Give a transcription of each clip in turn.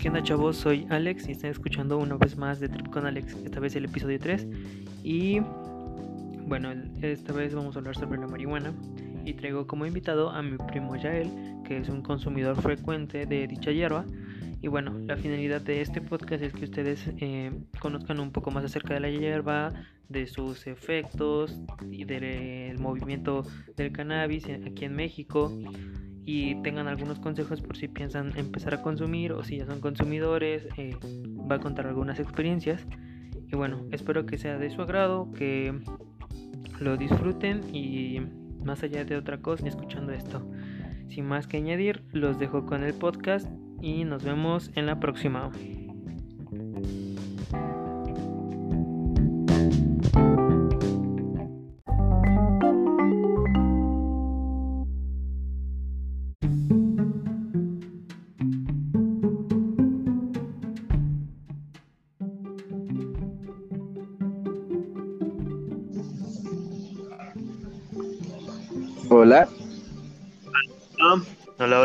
¿Qué onda chavos? Soy Alex y están escuchando una vez más de Trip con Alex, esta vez el episodio 3 y bueno, esta vez vamos a hablar sobre la marihuana. Y traigo como invitado a mi primo Yael, que es un consumidor frecuente de dicha hierba. Y bueno, la finalidad de este podcast es que ustedes eh, conozcan un poco más acerca de la hierba, de sus efectos y del movimiento del cannabis aquí en México y tengan algunos consejos por si piensan empezar a consumir o si ya son consumidores. Eh, va a contar algunas experiencias. Y bueno, espero que sea de su agrado, que lo disfruten y más allá de otra cosa, escuchando esto. Sin más que añadir, los dejo con el podcast y nos vemos en la próxima.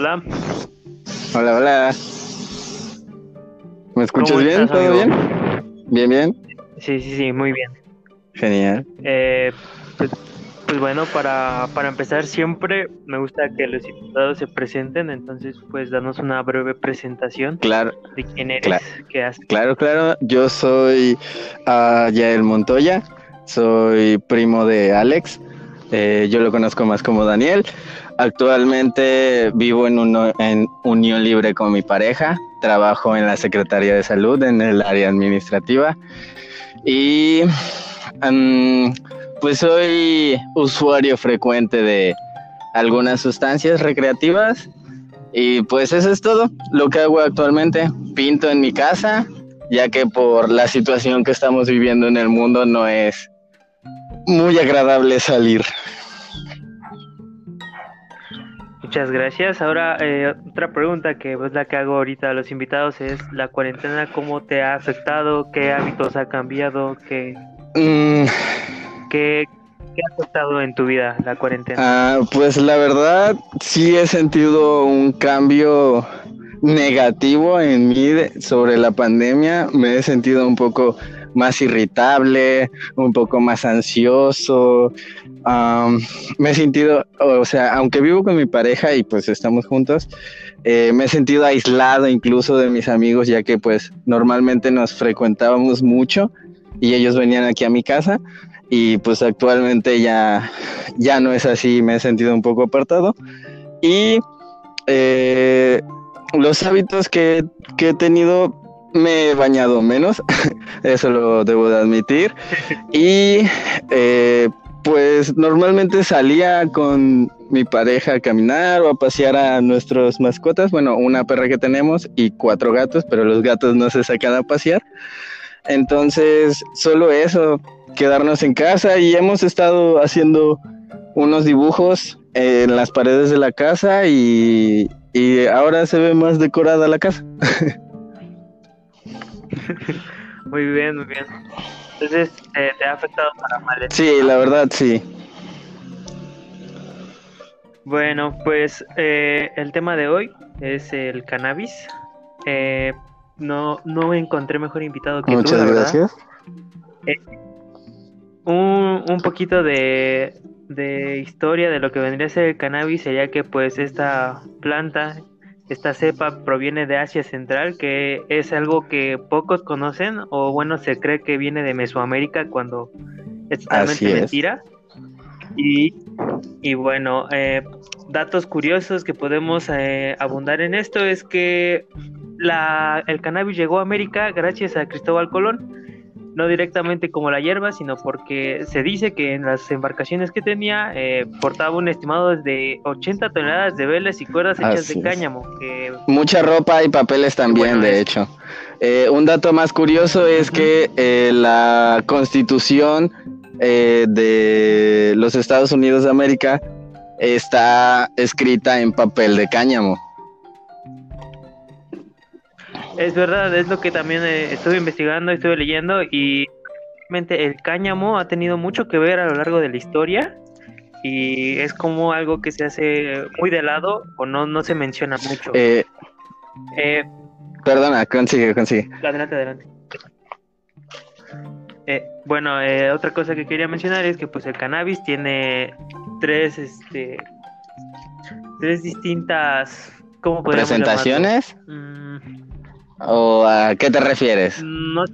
Hola, hola. Hola. ¿Me escuchas bien? ¿Todo bien? Bien, bien. Sí, sí, sí, muy bien. Genial. Eh, pues, pues, bueno, para, para empezar siempre me gusta que los invitados se presenten, entonces pues danos una breve presentación. Claro. De quién eres, claro. qué haces. Claro, claro. Yo soy uh, Yael Montoya, soy primo de Alex. Eh, yo lo conozco más como Daniel. Actualmente vivo en, unión libre con mi pareja. Trabajo en la Secretaría de Salud en el área administrativa. Y pues soy usuario frecuente de algunas sustancias recreativas. Y pues eso es todo lo que hago actualmente. Pinto en mi casa, ya que por la situación que estamos viviendo en el mundo no es muy agradable salir. Muchas gracias. Ahora, eh, otra pregunta que es la que hago ahorita a los invitados es, ¿la cuarentena cómo te ha afectado? ¿Qué hábitos ha cambiado? ¿Qué, Mm, qué, qué ha afectado en tu vida la cuarentena? ah, pues la verdad sí he sentido un cambio negativo en mí de- sobre la pandemia. Me he sentido un poco más irritable, un poco más ansioso. Me he sentido, o sea, aunque vivo con mi pareja y pues estamos juntos, eh, me he sentido aislado incluso de mis amigos, ya que pues normalmente nos frecuentábamos mucho y ellos venían aquí a mi casa y pues actualmente ya, ya no es así, me he sentido un poco apartado. Y eh, los hábitos que, que he tenido, me he bañado menos, eso lo debo de admitir. Y eh, pues normalmente salía con mi pareja a caminar o a pasear a nuestras mascotas, bueno, una perra que tenemos y cuatro gatos, pero los gatos no se sacan a pasear. Entonces, solo eso, quedarnos en casa y hemos estado haciendo unos dibujos en las paredes de la casa y, y ahora se ve más decorada la casa. Muy bien, muy bien. Entonces, eh, ¿te ha afectado para mal? esto? Sí, la verdad sí. Bueno, pues eh, el tema de hoy es el cannabis. Eh, no, no encontré mejor invitado que tú, Muchas la verdad. gracias. Un, un poquito de, de historia de lo que vendría a ser el cannabis sería que pues esta planta, esta cepa proviene de Asia Central, que es algo que pocos conocen o bueno, se cree que viene de Mesoamérica cuando es totalmente es. mentira. Y, y bueno, eh, datos curiosos que podemos eh, abundar en esto es que la, el cannabis llegó a América gracias a Cristóbal Colón no directamente como la hierba, sino porque se dice que en las embarcaciones que tenía eh, portaba un estimado de 80 toneladas de velas y cuerdas hechas Así de cáñamo, que Mucha ropa y papeles también, Bueno, de es- hecho. Eh, un dato más curioso es que eh, la constitución eh, de los Estados Unidos de América está escrita en papel de cáñamo. Es verdad, es lo que también eh, estuve investigando, estuve leyendo y realmente el cáñamo ha tenido mucho que ver a lo largo de la historia y es como algo que se hace muy de lado o no, no se menciona mucho. Eh, Eh, Perdona, consigue, consigue. Adelante, adelante. Eh, bueno, eh, otra cosa que quería mencionar es que pues el cannabis tiene tres, este, tres distintas, ¿cómo podríamos ¿Presentaciones? Mm, ¿O a qué te refieres? no sé,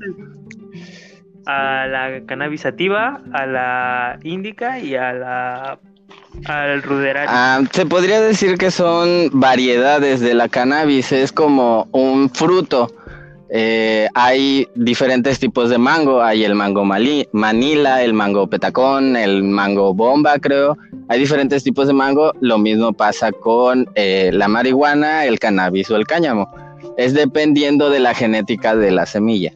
a la cannabis sativa, a la índica y a la al ruderario. Ah, se podría decir que son variedades de la cannabis, es como un fruto. Eh, hay diferentes tipos de mango, hay el mango mali- manila, el mango petacón, el mango bomba, creo. Hay diferentes tipos de mango, lo mismo pasa con eh, la marihuana, el cannabis o el cáñamo. Es dependiendo de la genética de la semilla.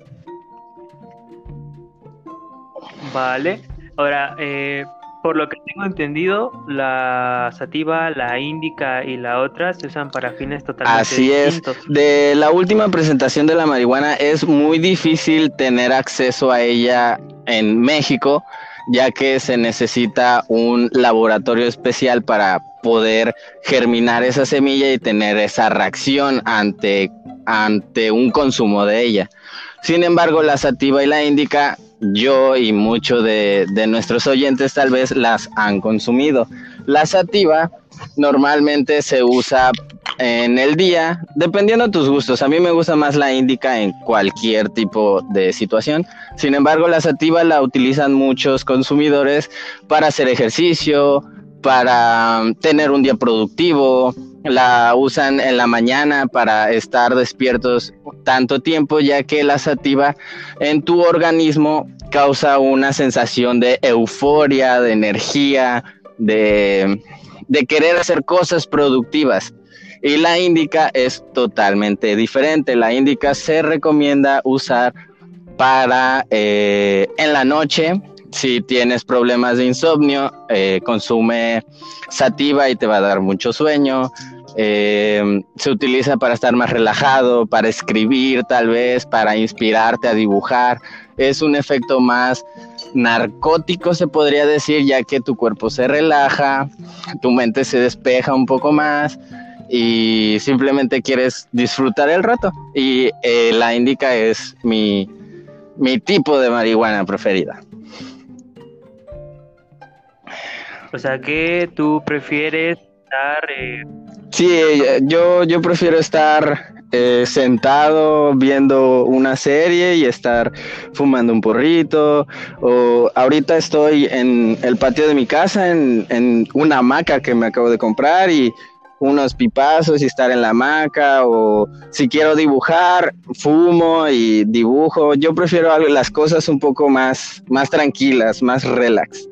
Vale. Ahora, eh, por lo que tengo entendido, la sativa, la índica y la otra se usan para fines totalmente Así es. distintos. De la última presentación de la marihuana es muy difícil tener acceso a ella en México, ya que se necesita un laboratorio especial para poder germinar esa semilla y tener esa reacción ante, ante un consumo de ella. Sin embargo, la sativa y la índica, yo y muchos de, de nuestros oyentes tal vez las han consumido. La sativa normalmente se usa en el día, dependiendo de tus gustos. A mí me gusta más la índica en cualquier tipo de situación. Sin embargo, la sativa la utilizan muchos consumidores para hacer ejercicio, para um, tener un día productivo. La usan en la mañana para estar despiertos tanto tiempo, ya que la sativa en tu organismo causa una sensación de euforia, de energía, de, de querer hacer cosas productivas. Y la índica es totalmente diferente. La índica se recomienda usar para eh, en la noche. Si tienes problemas de insomnio, eh, consume sativa y te va a dar mucho sueño. Eh, se utiliza para estar más relajado, para escribir tal vez, para inspirarte a dibujar. Es un efecto más narcótico, se podría decir, ya que tu cuerpo se relaja, tu mente se despeja un poco más y simplemente quieres disfrutar el rato. Y eh, la indica es mi, mi tipo de marihuana preferida. O sea que tú prefieres estar eh, Sí, yo, yo prefiero estar eh, sentado viendo una serie y estar fumando un porrito. O ahorita estoy en el patio de mi casa, en, en una hamaca que me acabo de comprar y unos pipazos y estar en la hamaca. O si quiero dibujar, fumo y dibujo. Yo prefiero las cosas un poco más, más tranquilas, más relax.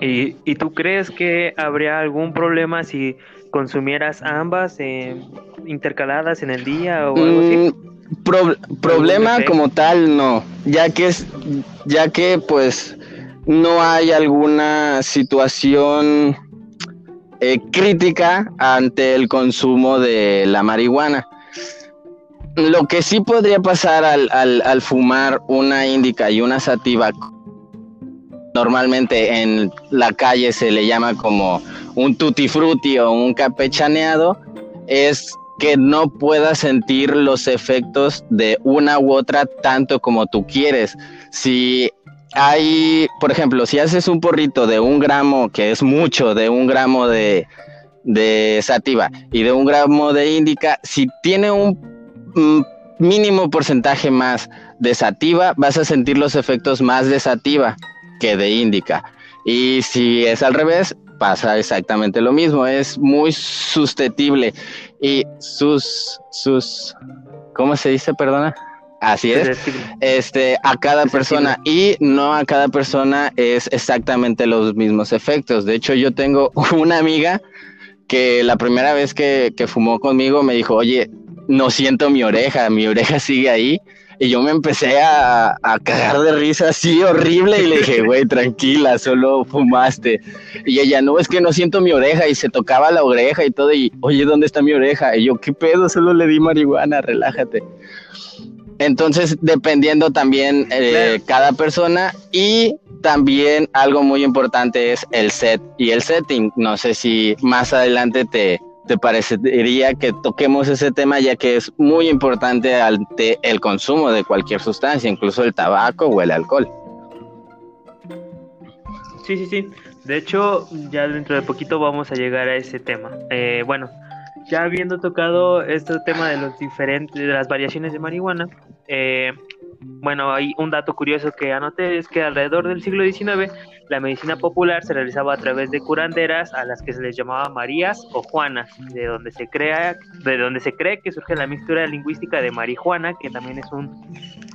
¿Y, ¿Y tú crees que habría algún problema si consumieras ambas eh, intercaladas en el día o algo así? Mm, pro- problema como tal no, ya que es, ya que pues no hay alguna situación eh, crítica ante el consumo de la marihuana. Lo que sí podría pasar al, fumar una índica y una sativa, normalmente en la calle se le llama como un tutti frutti o un capechaneado, es que no puedas sentir los efectos de una u otra tanto como tú quieres. Si hay, por ejemplo, si haces un porrito de un gramo, que es mucho, de un gramo de, de sativa y de un gramo de índica, si tiene un mm, mínimo porcentaje más de sativa, vas a sentir los efectos más de sativa que de índica. Y si es al revés, pasa exactamente lo mismo. Es muy susceptible. Y sus, sus, ¿cómo se dice? Perdona. Así es. Susceptible. Este, a cada persona y no a cada persona es exactamente los mismos efectos. De hecho, yo tengo una amiga que la primera vez que, que fumó conmigo me dijo, oye, no siento mi oreja, mi oreja sigue ahí. Y yo me empecé a, a cagar de risa así horrible y le dije, güey, tranquila, solo fumaste. Y ella, no, es que no siento mi oreja y se tocaba la oreja y todo. Y, oye, ¿dónde está mi oreja? Y yo, ¿qué pedo? Solo le di marihuana, relájate. Entonces, dependiendo también eh, Claro. cada persona y también algo muy importante es el set y el setting. No sé si más adelante te, te parecería que toquemos ese tema ya que es muy importante ante el consumo de cualquier sustancia, incluso el tabaco o el alcohol. Sí, sí, sí. De hecho, ya dentro de poquito vamos a llegar a ese tema. Eh, bueno, ya habiendo tocado este tema de los diferentes, de las variaciones de marihuana, eh, bueno, hay un dato curioso que anoté es que alrededor del siglo XIX la medicina popular se realizaba a través de curanderas a las que se les llamaba Marías o Juanas, de donde se crea, de donde se cree que surge la mixtura lingüística de marihuana, que también es un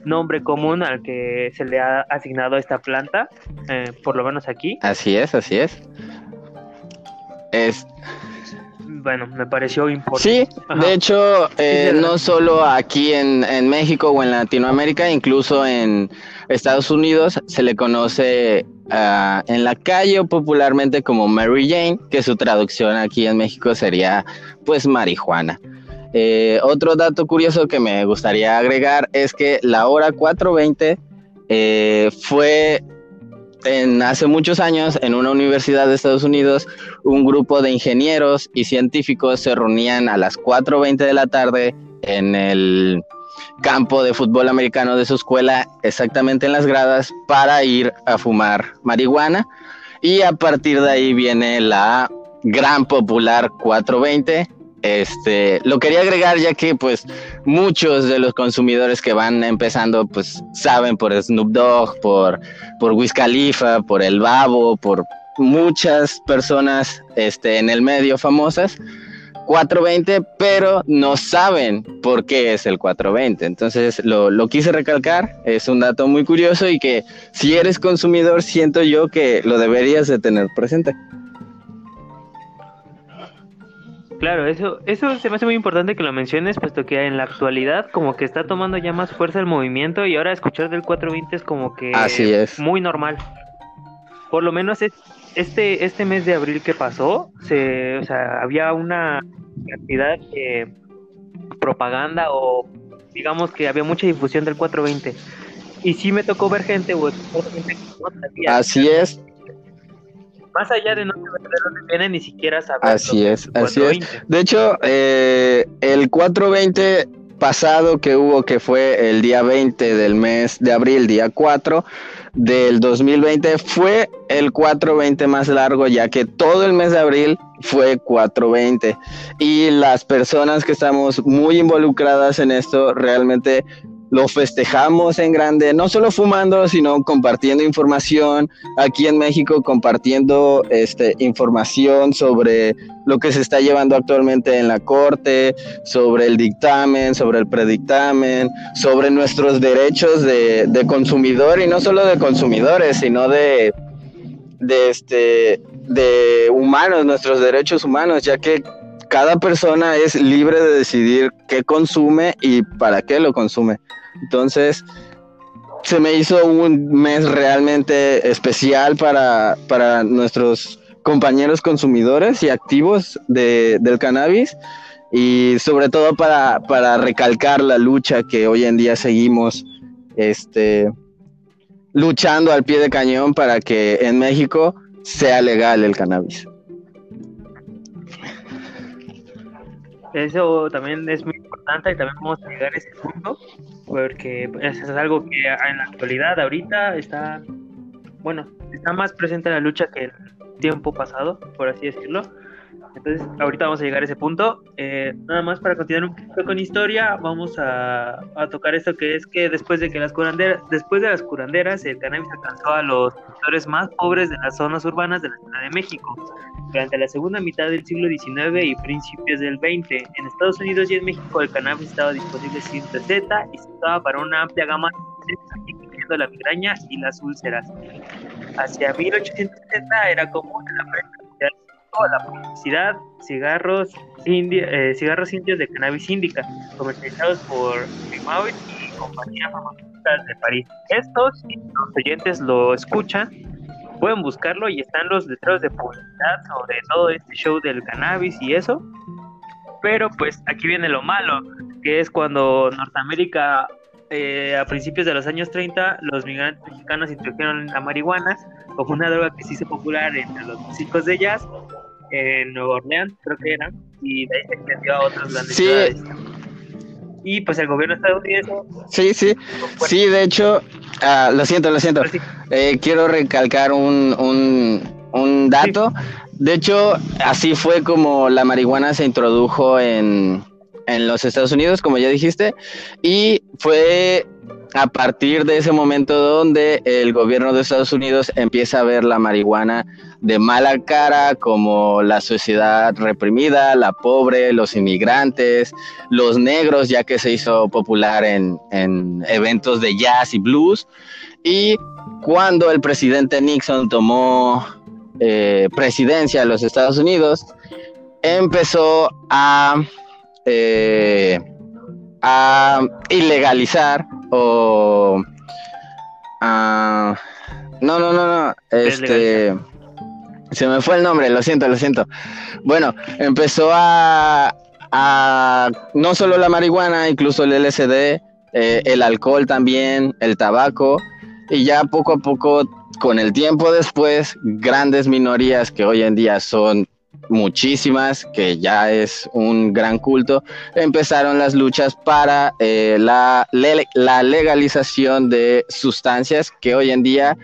nombre común al que se le ha asignado esta planta, eh, por lo menos aquí. Así es, así es. Es bueno, me pareció importante. Sí, de hecho, eh, no solo aquí en, México o en Latinoamérica, incluso en Estados Unidos se le conoce ah, en la calle popularmente como Mary Jane, que su traducción aquí en México sería pues marihuana. Eh, otro dato curioso que me gustaría agregar es que la hora 420 eh, fue en, hace muchos años, en una universidad de Estados Unidos, un grupo de ingenieros y científicos se reunían a las 4.20 de la tarde en el campo de fútbol americano de su escuela, exactamente en las gradas, para ir a fumar marihuana. Y a partir de ahí viene la gran popular 420, este, lo quería agregar ya que pues muchos de los consumidores que van empezando pues saben por Snoop Dogg, por, por Wiz por El Babo, por muchas personas este, en el medio famosas, 420, pero no saben por qué es el 420. Entonces lo, lo quise recalcar, es un dato muy curioso y que si eres consumidor siento yo que lo deberías de tener presente. Claro, eso, eso se me hace muy importante que lo menciones, puesto que en la actualidad como que está tomando ya más fuerza el movimiento y ahora escuchar del 420 es como que Así es. muy normal. Por lo menos este, este mes de abril que pasó, se, o sea, había una cantidad de propaganda o digamos que había mucha difusión del 420. Y sí me tocó ver gente o gente que Así es, más allá de no saber de dónde viene, ni siquiera saber. Así es, así es. De hecho, eh, el 420 pasado que hubo, que fue el día 20 del mes de abril, día 4 del 2020, fue el 420 más largo, ya que todo el mes de abril fue 420. Y las personas que estamos muy involucradas en esto realmente lo festejamos en grande, no solo fumando, sino compartiendo información aquí en México, compartiendo este, información sobre lo que se está llevando actualmente en la Corte, sobre el dictamen, sobre el predictamen, sobre nuestros derechos de, consumidor y no solo de consumidores, sino de, de, este, de humanos, nuestros derechos humanos, ya que cada persona es libre de decidir qué consume y para qué lo consume. Entonces, se me hizo un mes realmente especial para, para nuestros compañeros consumidores y activos de, del cannabis y sobre todo para, para, recalcar la lucha que hoy en día seguimos este, luchando al pie de cañón para que en México sea legal el cannabis. Eso también es muy importante y también vamos a llegar a ese punto porque eso es algo que en la actualidad ahorita está, bueno, está más presente en la lucha que el tiempo pasado, por así decirlo. Entonces, ahorita vamos a llegar a ese punto. Eh, nada más para continuar un poquito con historia, vamos a, tocar esto que es que después de que las curanderas, después de las curanderas, el cannabis alcanzó a los sectores más pobres de las zonas urbanas de la Ciudad de México. Durante la segunda mitad del siglo XIX y principios del XX, en Estados Unidos y en México el cannabis estaba disponible sin receta y se usaba para una amplia gama de incluyendo la migraña y las úlceras. Hacia 1870 era común en la prensa la publicidad, cigarros, eh, cigarros indios de cannabis índica, comercializados por Primavit y compañías farmacéuticas de París. Estos, si los oyentes lo escuchan, pueden buscarlo y están los letreros de publicidad sobre todo este show del cannabis y eso. Pero pues aquí viene lo malo, que es cuando Norteamérica eh, a principios de los años 30 los migrantes mexicanos introdujeron la marihuana como una droga que se hizo popular entre los músicos de jazz en Nueva Orleans, creo que era, y de ahí se extendió a otras grandes ciudades. Y pues el gobierno estadounidense. Sí, sí. Sí, de hecho, uh, lo siento, lo siento. Eh, quiero recalcar un, un, un dato. De hecho, así fue como la marihuana se introdujo en, en los Estados Unidos, como ya dijiste, y fue a partir de ese momento donde el gobierno de Estados Unidos empieza a ver la marihuana de mala cara como la sociedad reprimida, la pobre, los inmigrantes, los negros, ya que se hizo popular en, eventos de jazz y blues. Y cuando el presidente Nixon tomó eh, presidencia de los Estados Unidos, empezó a eh, a ilegalizar o a... No, no, no, no. Este... Se me fue el nombre, lo siento, lo siento. Bueno, empezó a, a no solo la marihuana, incluso el LSD, eh, el alcohol también, el tabaco, y ya poco a poco, con el tiempo después, grandes minorías que hoy en día son muchísimas, que ya es un gran culto, empezaron las luchas para eh, la, la legalización de sustancias que hoy en día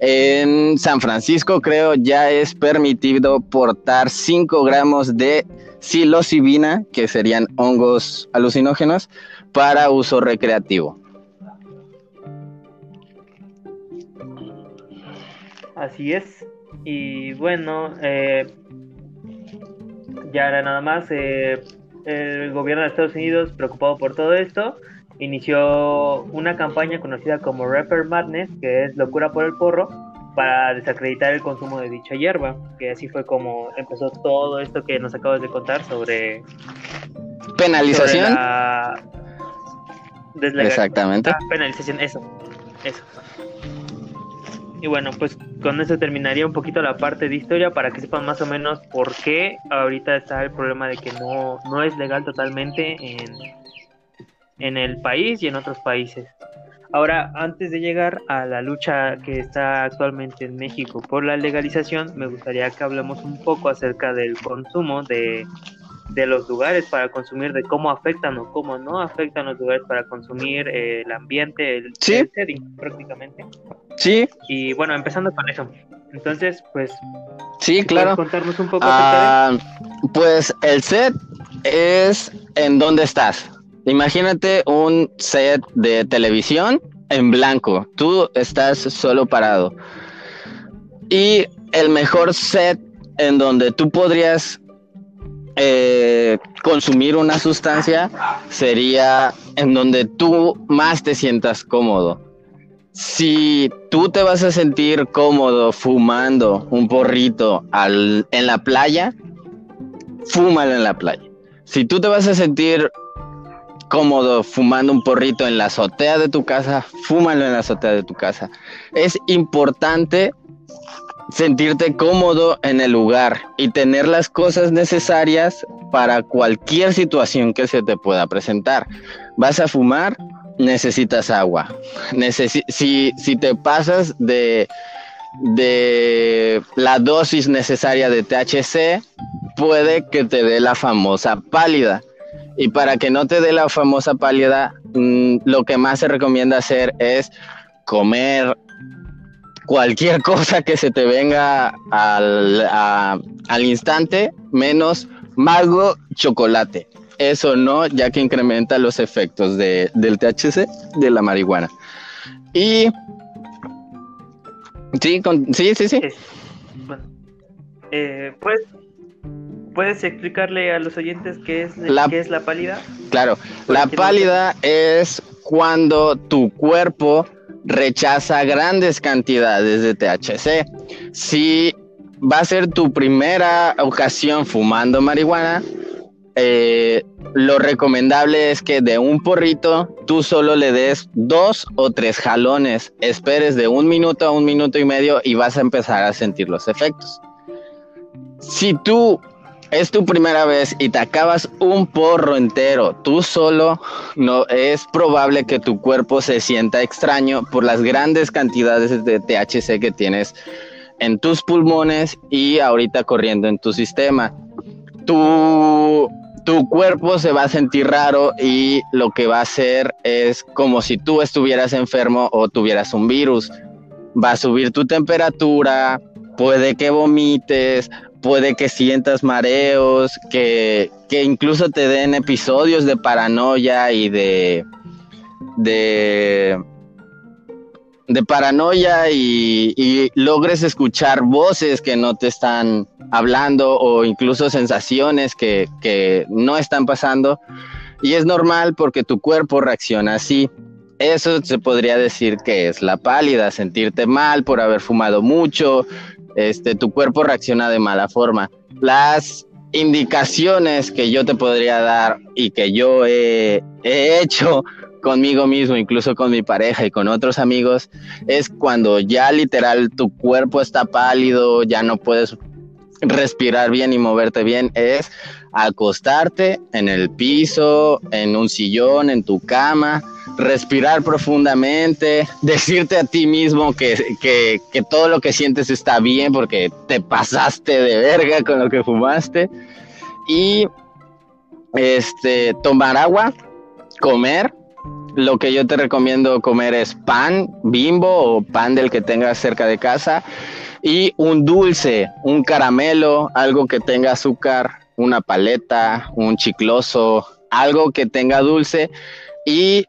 en San Francisco creo ya es permitido portar 5 gramos de psilocibina, que serían hongos alucinógenos, para uso recreativo. Así es. Y bueno, eh, ya era nada más. Eh, el gobierno de Estados Unidos, preocupado por todo esto, inició una campaña conocida como Rapper Madness, que es locura por el porro, para desacreditar el consumo de dicha hierba, que así fue como empezó todo esto que nos acabas de contar sobre penalización. Exactamente. Ah, penalización, eso, eso. Y bueno, pues con eso terminaría un poquito la parte de historia para que sepan más o menos por qué ahorita está el problema de que no, no es legal totalmente en, en el país y en otros países. Ahora, antes de llegar a la lucha que está actualmente en México por la legalización, me gustaría que hablemos un poco acerca del consumo de de los lugares para consumir, de cómo afectan o cómo no afectan los lugares para consumir eh, el ambiente, el, setting prácticamente. Sí. Y bueno, empezando con eso. Entonces, pues... Sí, claro. contarnos un poco? Ah, pues el set es en dónde estás. Imagínate un set de televisión en blanco. Tú estás solo parado. Y el mejor set en donde tú podrías eh, consumir una sustancia sería en donde tú más te sientas cómodo. Si tú te vas a sentir cómodo fumando un porrito en la playa, fúmalo en la playa. Si tú te vas a sentir cómodo fumando un porrito en la azotea de tu casa, fúmalo en la azotea de tu casa. Es importante sentirte cómodo en el lugar y tener las cosas necesarias para cualquier situación que se te pueda presentar. Vas a fumar, necesitas agua. si, si te pasas de, de la dosis necesaria de THC, puede que te dé la famosa pálida. Y para que no te dé la famosa pálida, mm, lo que más se recomienda hacer es comer cualquier cosa que se te venga al, al instante, menos mago chocolate. Eso no, ya que incrementa los efectos de, del THC de la marihuana. Y sí, sí, sí, sí. Eh, pues, ¿puedes explicarle a los oyentes qué es la, qué es la pálida? Claro, la pálida es cuando tu cuerpo rechaza grandes cantidades de THC. Si va a ser tu primera ocasión fumando marihuana, eh, lo recomendable es que de un porrito tú solo le des dos o tres jalones, esperes de un minuto a un minuto y medio y vas a empezar a sentir los efectos. Si tú es tu primera vez y te acabas un porro entero tú solo, no es probable que tu cuerpo se sienta extraño por las grandes cantidades de THC que tienes en tus pulmones y ahorita corriendo en tu sistema. Tu, tu cuerpo se va a sentir raro y lo que va a hacer es como si tú estuvieras enfermo o tuvieras un virus. Va a subir tu temperatura, puede que vomites, puede que sientas mareos, que, que incluso te den episodios de paranoia y de, de, paranoia y, logres escuchar voces que no te están hablando o incluso sensaciones que, que no están pasando. Y es normal porque tu cuerpo reacciona así. Eso se podría decir que es la pálida, sentirte mal por haber fumado mucho, este, tu cuerpo reacciona de mala forma. Las indicaciones que yo te podría dar y que yo he, he hecho conmigo mismo, incluso con mi pareja y con otros amigos, es cuando ya literal tu cuerpo está pálido, ya no puedes respirar bien y moverte bien, es acostarte en el piso, en un sillón, en tu cama, respirar profundamente, decirte a ti mismo que, que, todo lo que sientes está bien porque te pasaste de verga con lo que fumaste. Y este tomar agua, comer, lo que yo te recomiendo comer es pan, bimbo o pan del que tengas cerca de casa. Y un dulce, un caramelo, algo que tenga azúcar, una paleta, un chicloso, algo que tenga dulce. Y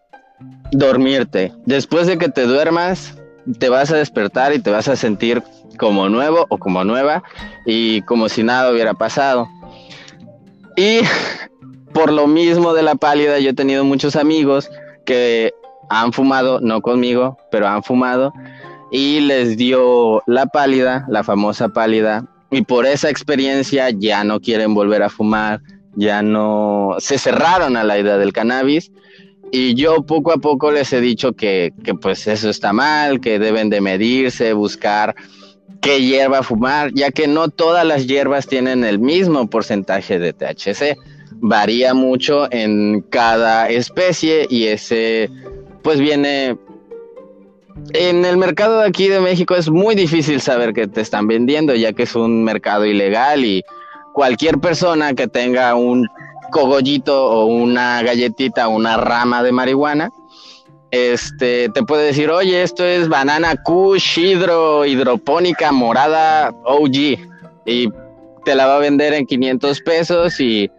dormirte. Después de que te duermas, te vas a despertar y te vas a sentir como nuevo o como nueva y como si nada hubiera pasado. Y por lo mismo de la pálida, yo he tenido muchos amigos que han fumado, no conmigo, pero han fumado y les dio la pálida, la famosa pálida, y por esa experiencia ya no quieren volver a fumar, ya no se cerraron a la idea del cannabis y yo poco a poco les he dicho que, que pues eso está mal, que deben de medirse, buscar qué hierba fumar, ya que no todas las hierbas tienen el mismo porcentaje de THC varía mucho en cada especie y ese pues viene en el mercado de aquí de México es muy difícil saber qué te están vendiendo ya que es un mercado ilegal y cualquier persona que tenga un cogollito o una galletita una rama de marihuana este te puede decir oye esto es banana kush hidro hidropónica morada OG y te la va a vender en 500 pesos y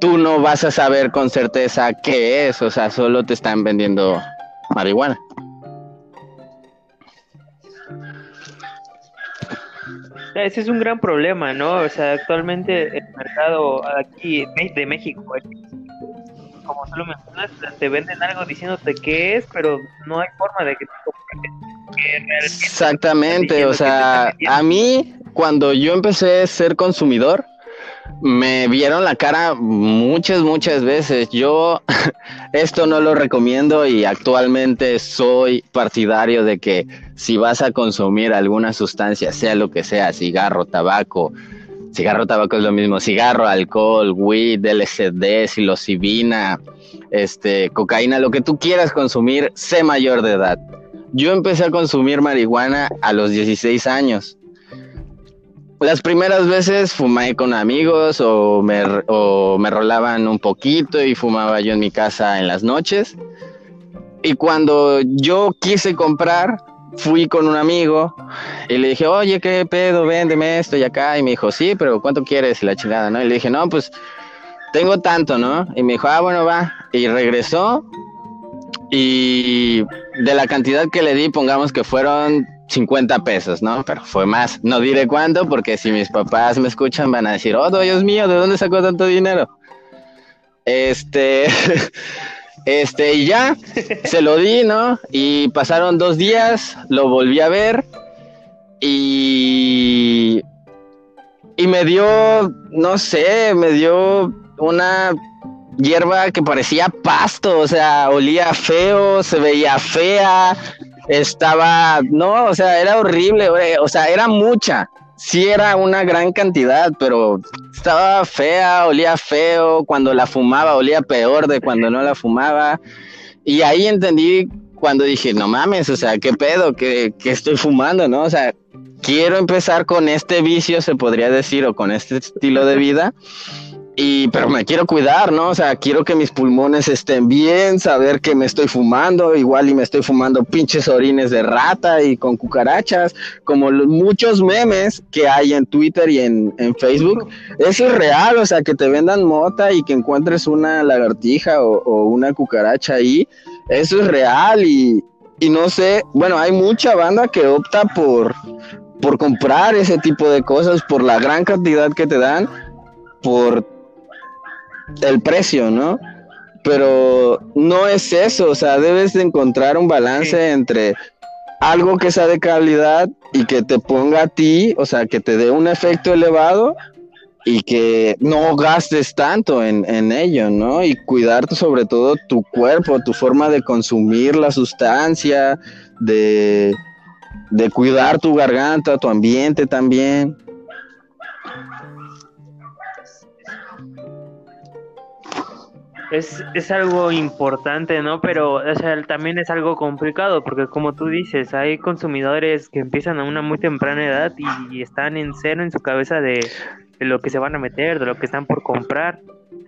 tú no vas a saber con certeza qué es, o sea, solo te están vendiendo marihuana. Ese es un gran problema, ¿no? O sea, actualmente el mercado aquí de México, como tú lo mencionas, te venden algo diciéndote qué es, pero no hay forma de que te Exactamente, o sea, a mí cuando yo empecé a ser consumidor, me vieron la cara muchas, muchas veces. Yo esto no lo recomiendo y actualmente soy partidario de que si vas a consumir alguna sustancia, sea lo que sea, cigarro, tabaco, cigarro, tabaco es lo mismo, cigarro, alcohol, weed, LSD, psilocibina, este, cocaína, lo que tú quieras consumir, sé mayor de edad. Yo empecé a consumir marihuana a los 16 años las primeras veces fumé con amigos o me, o me rolaban un poquito y fumaba yo en mi casa en las noches. Y cuando yo quise comprar, fui con un amigo y le dije, oye, ¿qué pedo? Véndeme esto y acá. Y me dijo, sí, pero ¿cuánto quieres? Y la chingada, ¿no? Y le dije, no, pues tengo tanto, ¿no? Y me dijo, ah, bueno, va. Y regresó y de la cantidad que le di, pongamos que fueron 50 pesos, ¿no? Pero fue más. No diré cuánto porque si mis papás me escuchan van a decir, oh, Dios mío, ¿de dónde sacó tanto dinero? Este, este, y ya, se lo di, ¿no? Y pasaron dos días, lo volví a ver y, y me dio, no sé, me dio una hierba que parecía pasto, o sea, olía feo, se veía fea, estaba, no, o sea, era horrible, o sea, era mucha, sí era una gran cantidad, pero estaba fea, olía feo, cuando la fumaba olía peor de cuando no la fumaba, y ahí entendí cuando dije, no mames, o sea, qué pedo, que, estoy fumando, ¿no? O sea, quiero empezar con este vicio, se podría decir, o con este estilo de vida y pero me quiero cuidar, ¿no? O sea, quiero que mis pulmones estén bien, saber que me estoy fumando, igual y me estoy fumando pinches orines de rata y con cucarachas, como los, muchos memes que hay en Twitter y en, en, Facebook. Es real, o sea, que te vendan mota y que encuentres una lagartija o, o una cucaracha ahí, eso es real y, y no sé, bueno, hay mucha banda que opta por, por comprar ese tipo de cosas, por la gran cantidad que te dan, por el precio, ¿no? Pero no es eso, o sea, debes de encontrar un balance entre algo que sea de calidad y que te ponga a ti, o sea, que te dé un efecto elevado y que no gastes tanto en, en ello, ¿no? Y cuidar sobre todo tu cuerpo, tu forma de consumir la sustancia, de, de cuidar tu garganta, tu ambiente también. Es, es algo importante, ¿no? Pero o sea, también es algo complicado porque como tú dices, hay consumidores que empiezan a una muy temprana edad y, están en cero en su cabeza de, lo que se van a meter, de lo que están por comprar.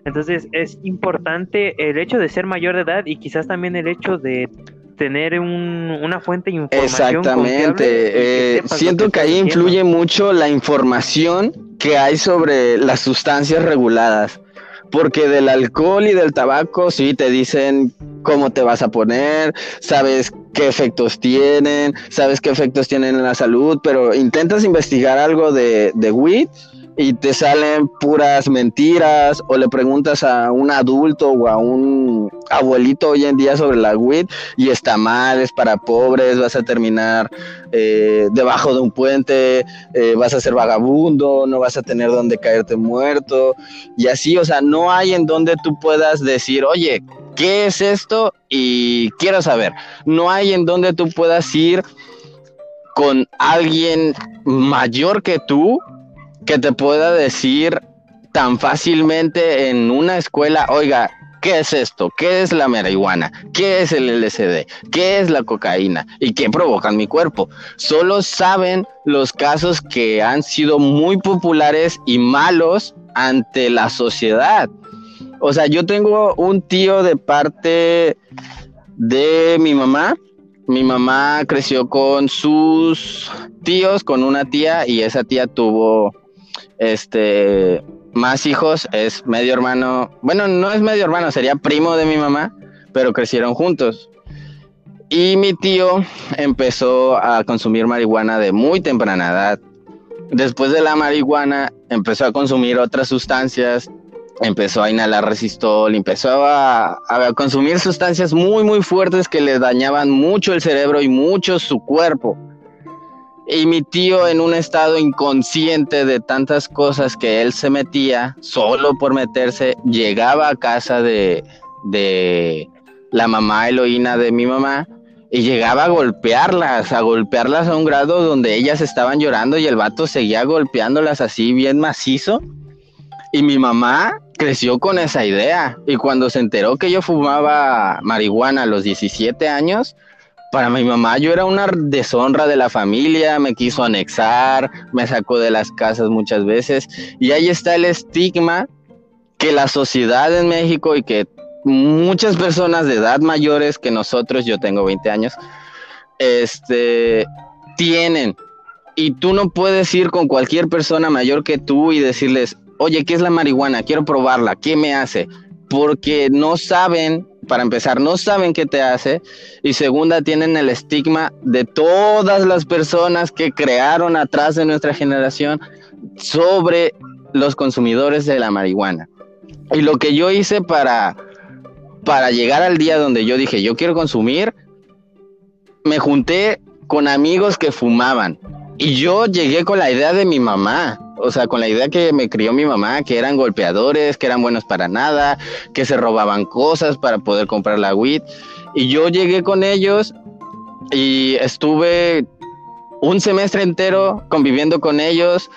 Entonces es importante el hecho de ser mayor de edad y quizás también el hecho de tener un, una fuente de información. Exactamente. Eh, siento que ahí influye mucho la información que hay sobre las sustancias reguladas. Porque del alcohol y del tabaco sí te dicen cómo te vas a poner, sabes qué efectos tienen, sabes qué efectos tienen en la salud, pero intentas investigar algo de, de weed y te salen puras mentiras o le preguntas a un adulto o a un abuelito hoy en día sobre la WIT y está mal, es para pobres, vas a terminar eh, debajo de un puente, eh, vas a ser vagabundo, no vas a tener donde caerte muerto y así, o sea, no hay en donde tú puedas decir, oye, ¿qué es esto? Y quiero saber, no hay en donde tú puedas ir con alguien mayor que tú que te pueda decir tan fácilmente en una escuela, oiga, ¿qué es esto? ¿Qué es la marihuana? ¿Qué es el LSD? ¿Qué es la cocaína? ¿Y qué provoca en mi cuerpo? Solo saben los casos que han sido muy populares y malos ante la sociedad. O sea, yo tengo un tío de parte de mi mamá. Mi mamá creció con sus tíos, con una tía, y esa tía tuvo este, más hijos, es medio hermano, bueno, no es medio hermano, sería primo de mi mamá, pero crecieron juntos. Y mi tío empezó a consumir marihuana de muy temprana edad. Después de la marihuana empezó a consumir otras sustancias, empezó a inhalar resistol, empezó a, a, consumir sustancias muy muy fuertes que le dañaban mucho el cerebro y mucho su cuerpo. Y mi tío en un estado inconsciente de tantas cosas que él se metía, solo por meterse, llegaba a casa de, de la mamá Eloína de mi mamá y llegaba a golpearlas, a golpearlas a un grado donde ellas estaban llorando y el vato seguía golpeándolas así bien macizo. Y mi mamá creció con esa idea y cuando se enteró que yo fumaba marihuana a los 17 años, para mi mamá yo era una deshonra de la familia, me quiso anexar, me sacó de las casas muchas veces y ahí está el estigma que la sociedad en México y que muchas personas de edad mayores que nosotros, yo tengo 20 años, este, tienen. Y tú no puedes ir con cualquier persona mayor que tú y decirles, oye, ¿qué es la marihuana? Quiero probarla, ¿qué me hace? Porque no saben para empezar, no saben qué te hace. Y segunda, tienen el estigma de todas las personas que crearon atrás de nuestra generación sobre los consumidores de la marihuana. Y lo que yo hice para, para llegar al día donde yo dije, yo quiero consumir, me junté con amigos que fumaban. Y yo llegué con la idea de mi mamá o sea, con la idea que me crió mi mamá, que eran golpeadores, que eran buenos para nada, que se robaban cosas para poder comprar la WIT. Y yo llegué con ellos y estuve un semestre entero conviviendo con ellos,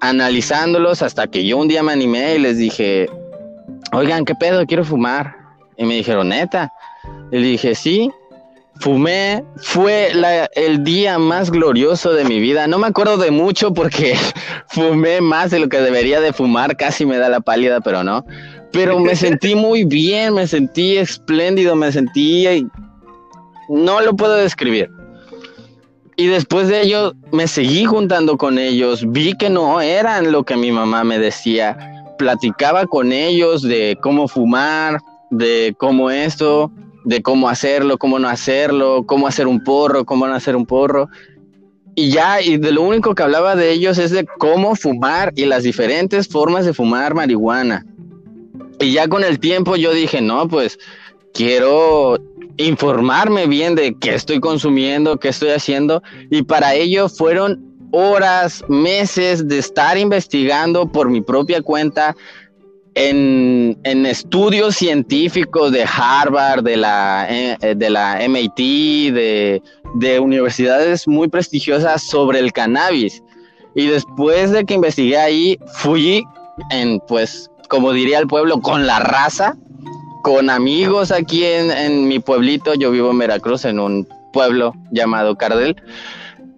analizándolos, hasta que yo un día me animé y les dije, oigan, ¿qué pedo? Quiero fumar. Y me dijeron, neta. Y le dije, sí. Fumé, fue el día más glorioso de mi vida. No me acuerdo de mucho porque fumé más de lo que debería de fumar, casi me da la pálida, pero no. Pero me sentí muy bien, me sentí espléndido, me sentí... No lo puedo describir. Y después de ello me seguí juntando con ellos, vi que no eran lo que mi mamá me decía, platicaba con ellos de cómo fumar, de cómo esto, de cómo hacerlo, cómo no hacerlo, cómo hacer un porro, cómo no hacer un porro. Y ya, y de lo único que hablaba de ellos es de cómo fumar y las diferentes formas de fumar marihuana. Y ya con el tiempo yo dije, no, pues quiero informarme bien de qué estoy consumiendo, qué estoy haciendo. Y para ello fueron horas, meses de estar investigando por mi propia cuenta, en, estudios científicos de Harvard, de la, eh, de la MIT, de, de universidades muy prestigiosas sobre el cannabis. Y después de que investigué ahí, fui en, pues, como diría el pueblo, con la raza, con amigos aquí en, en, mi pueblito. Yo vivo en Veracruz, en un pueblo llamado Cardel.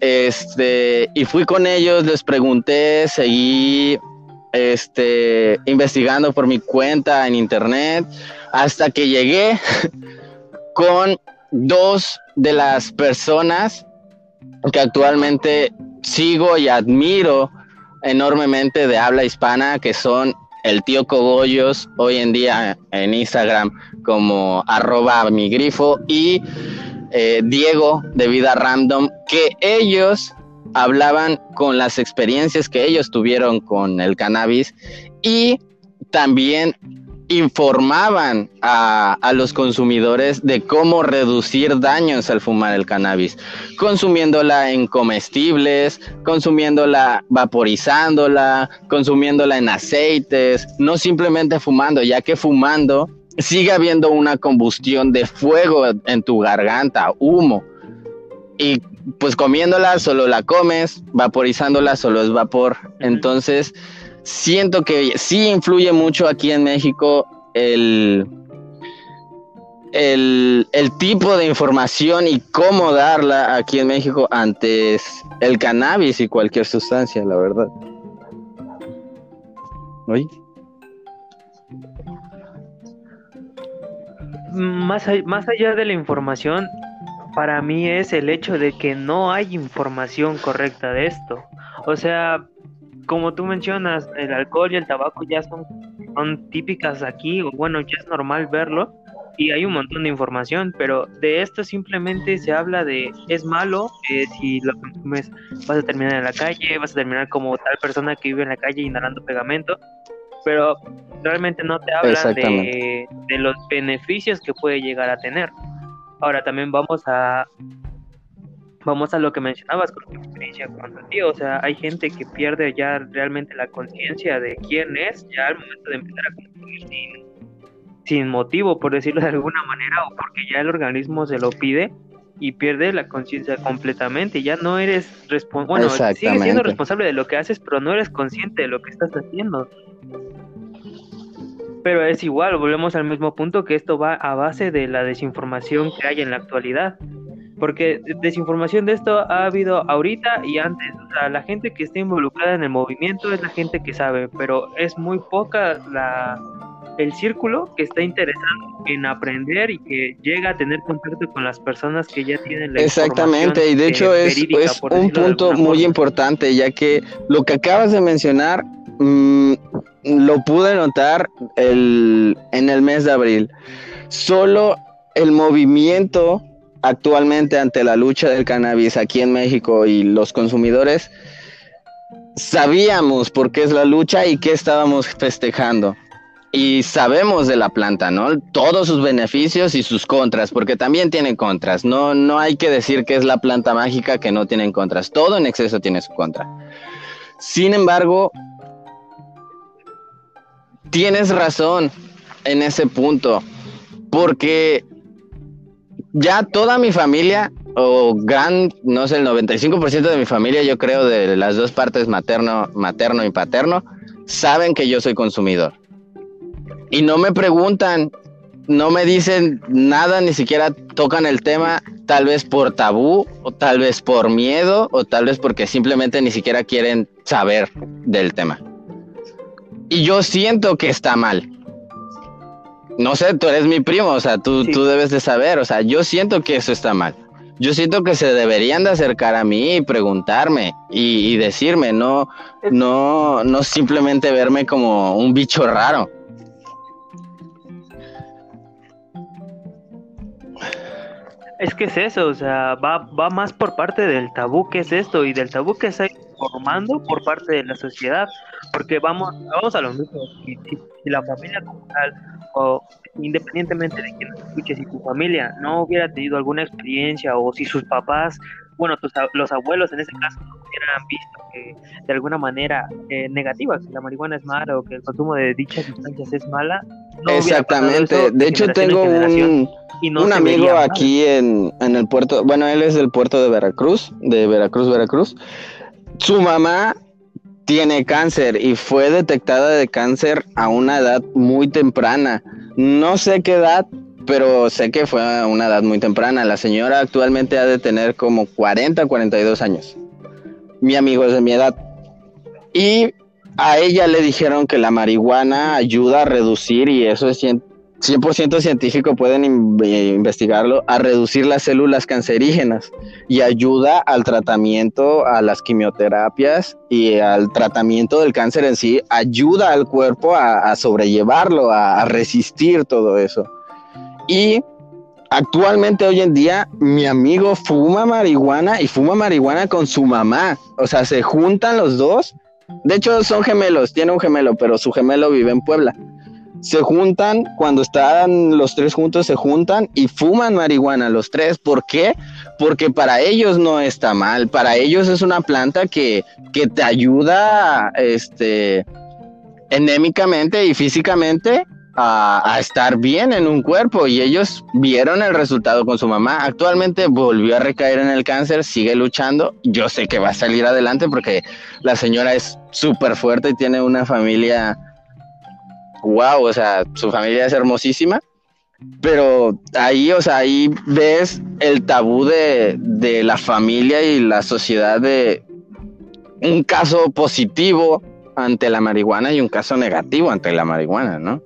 Este, y fui con ellos, les pregunté, seguí este, investigando por mi cuenta en internet hasta que llegué con dos de las personas que actualmente sigo y admiro enormemente de habla hispana, que son el tío Cogollos, hoy en día en Instagram como arroba mi grifo, y eh, Diego de Vida Random, que ellos hablaban con las experiencias que ellos tuvieron con el cannabis y también informaban a, los consumidores de cómo reducir daños al fumar el cannabis, consumiéndola en comestibles, consumiéndola vaporizándola, consumiéndola en aceites, no simplemente fumando, ya que fumando sigue habiendo una combustión de fuego en tu garganta, humo. Y pues comiéndola solo la comes, vaporizándola solo es vapor. Entonces, siento que sí influye mucho aquí en México el, el, tipo de información y cómo darla aquí en México antes el cannabis y cualquier sustancia, la verdad. ¿Oye? Más, más allá de la información, para mí es el hecho de que no hay información correcta de esto. O sea, como tú mencionas, el alcohol y el tabaco ya son, son típicas aquí, o bueno, ya es normal verlo, y hay un montón de información, pero de esto simplemente se habla de es malo, eh, si lo consumes vas a terminar en la calle, vas a terminar como tal persona que vive en la calle inhalando pegamento, pero realmente no te habla de, de los beneficios que puede llegar a tener. Ahora también vamos a vamos a lo que mencionabas con tu experiencia tu tío, o sea, hay gente que pierde ya realmente la conciencia de quién es ya al momento de empezar a consumir sin, motivo, por decirlo de alguna manera, o porque ya el organismo se lo pide y pierde la conciencia completamente, ya no eres responsable, bueno, sigues siendo responsable de lo que haces, pero no eres consciente de lo que estás haciendo. Pero es igual, volvemos al mismo punto que esto va a base de la desinformación que hay en la actualidad. Porque desinformación de esto ha habido ahorita y antes. O sea, la gente que está involucrada en el movimiento es la gente que sabe, pero es muy poca la, el círculo que está interesado en aprender y que llega a tener contacto con las personas que ya tienen la Exactamente, y de hecho es, es un punto muy importante, ya que lo que acabas de mencionar mm, lo pude notar el, en el mes de abril. Solo el movimiento actualmente ante la lucha del cannabis aquí en México y los consumidores, sabíamos por qué es la lucha y qué estábamos festejando. Y sabemos de la planta, ¿no? Todos sus beneficios y sus contras, porque también tiene contras. No, no hay que decir que es la planta mágica que no tiene contras. Todo en exceso tiene su contra. Sin embargo, tienes razón en ese punto, porque ya toda mi familia, o gran, no sé, el 95% de mi familia, yo creo, de las dos partes, materno, materno y paterno, saben que yo soy consumidor. Y no me preguntan no me dicen nada, ni siquiera tocan el tema, tal vez por tabú, o tal vez por miedo, o tal vez porque simplemente ni siquiera quieren saber del tema. Y yo siento que está mal. No sé, tú eres mi primo, o sea, tú, tú debes de saber, o sea, yo siento que eso está mal. Yo siento que se deberían de acercar a mí y preguntarme y, y decirme, no, no, no simplemente verme como un bicho raro. Es que es eso, o sea, va, va más por parte del tabú que es esto y del tabú que está formando por parte de la sociedad, porque vamos, vamos a lo mismo, si, si la familia como tal, o independientemente de quién escuche, si tu familia no hubiera tenido alguna experiencia o si sus papás, bueno, tus, los abuelos en ese caso no hubieran visto que de alguna manera eh, negativa, que la marihuana es mala o que el consumo de dichas sustancias es mala. No Exactamente, de hecho tengo un un amigo aquí en, en, el puerto, bueno, él es del puerto de Veracruz, de Veracruz, Veracruz. Su mamá tiene cáncer y fue detectada de cáncer a una edad muy temprana. No sé qué edad, pero sé que fue a una edad muy temprana. La señora actualmente ha de tener como 40, 42 años. Mi amigo es de mi edad. Y a ella le dijeron que la marihuana ayuda a reducir, y eso es 100% científico pueden investigarlo, a reducir las células cancerígenas y ayuda al tratamiento, a las quimioterapias y al tratamiento del cáncer en sí, ayuda al cuerpo a, sobrellevarlo, a, resistir todo eso. Y actualmente hoy en día mi amigo fuma marihuana y fuma marihuana con su mamá, o sea, se juntan los dos. De hecho, son gemelos, tiene un gemelo, pero su gemelo vive en Puebla se juntan, cuando están los tres juntos, se juntan y fuman marihuana los tres. ¿Por qué? Porque para ellos no está mal, para ellos es una planta que, que te ayuda este, enémicamente y físicamente a, a, estar bien en un cuerpo y ellos vieron el resultado con su mamá. Actualmente volvió a recaer en el cáncer, sigue luchando. Yo sé que va a salir adelante porque la señora es súper fuerte y tiene una familia wow, o sea, su familia es hermosísima, pero ahí, o sea, ahí ves el tabú de, de la familia y la sociedad de un caso positivo ante la marihuana y un caso negativo ante la marihuana, ¿no?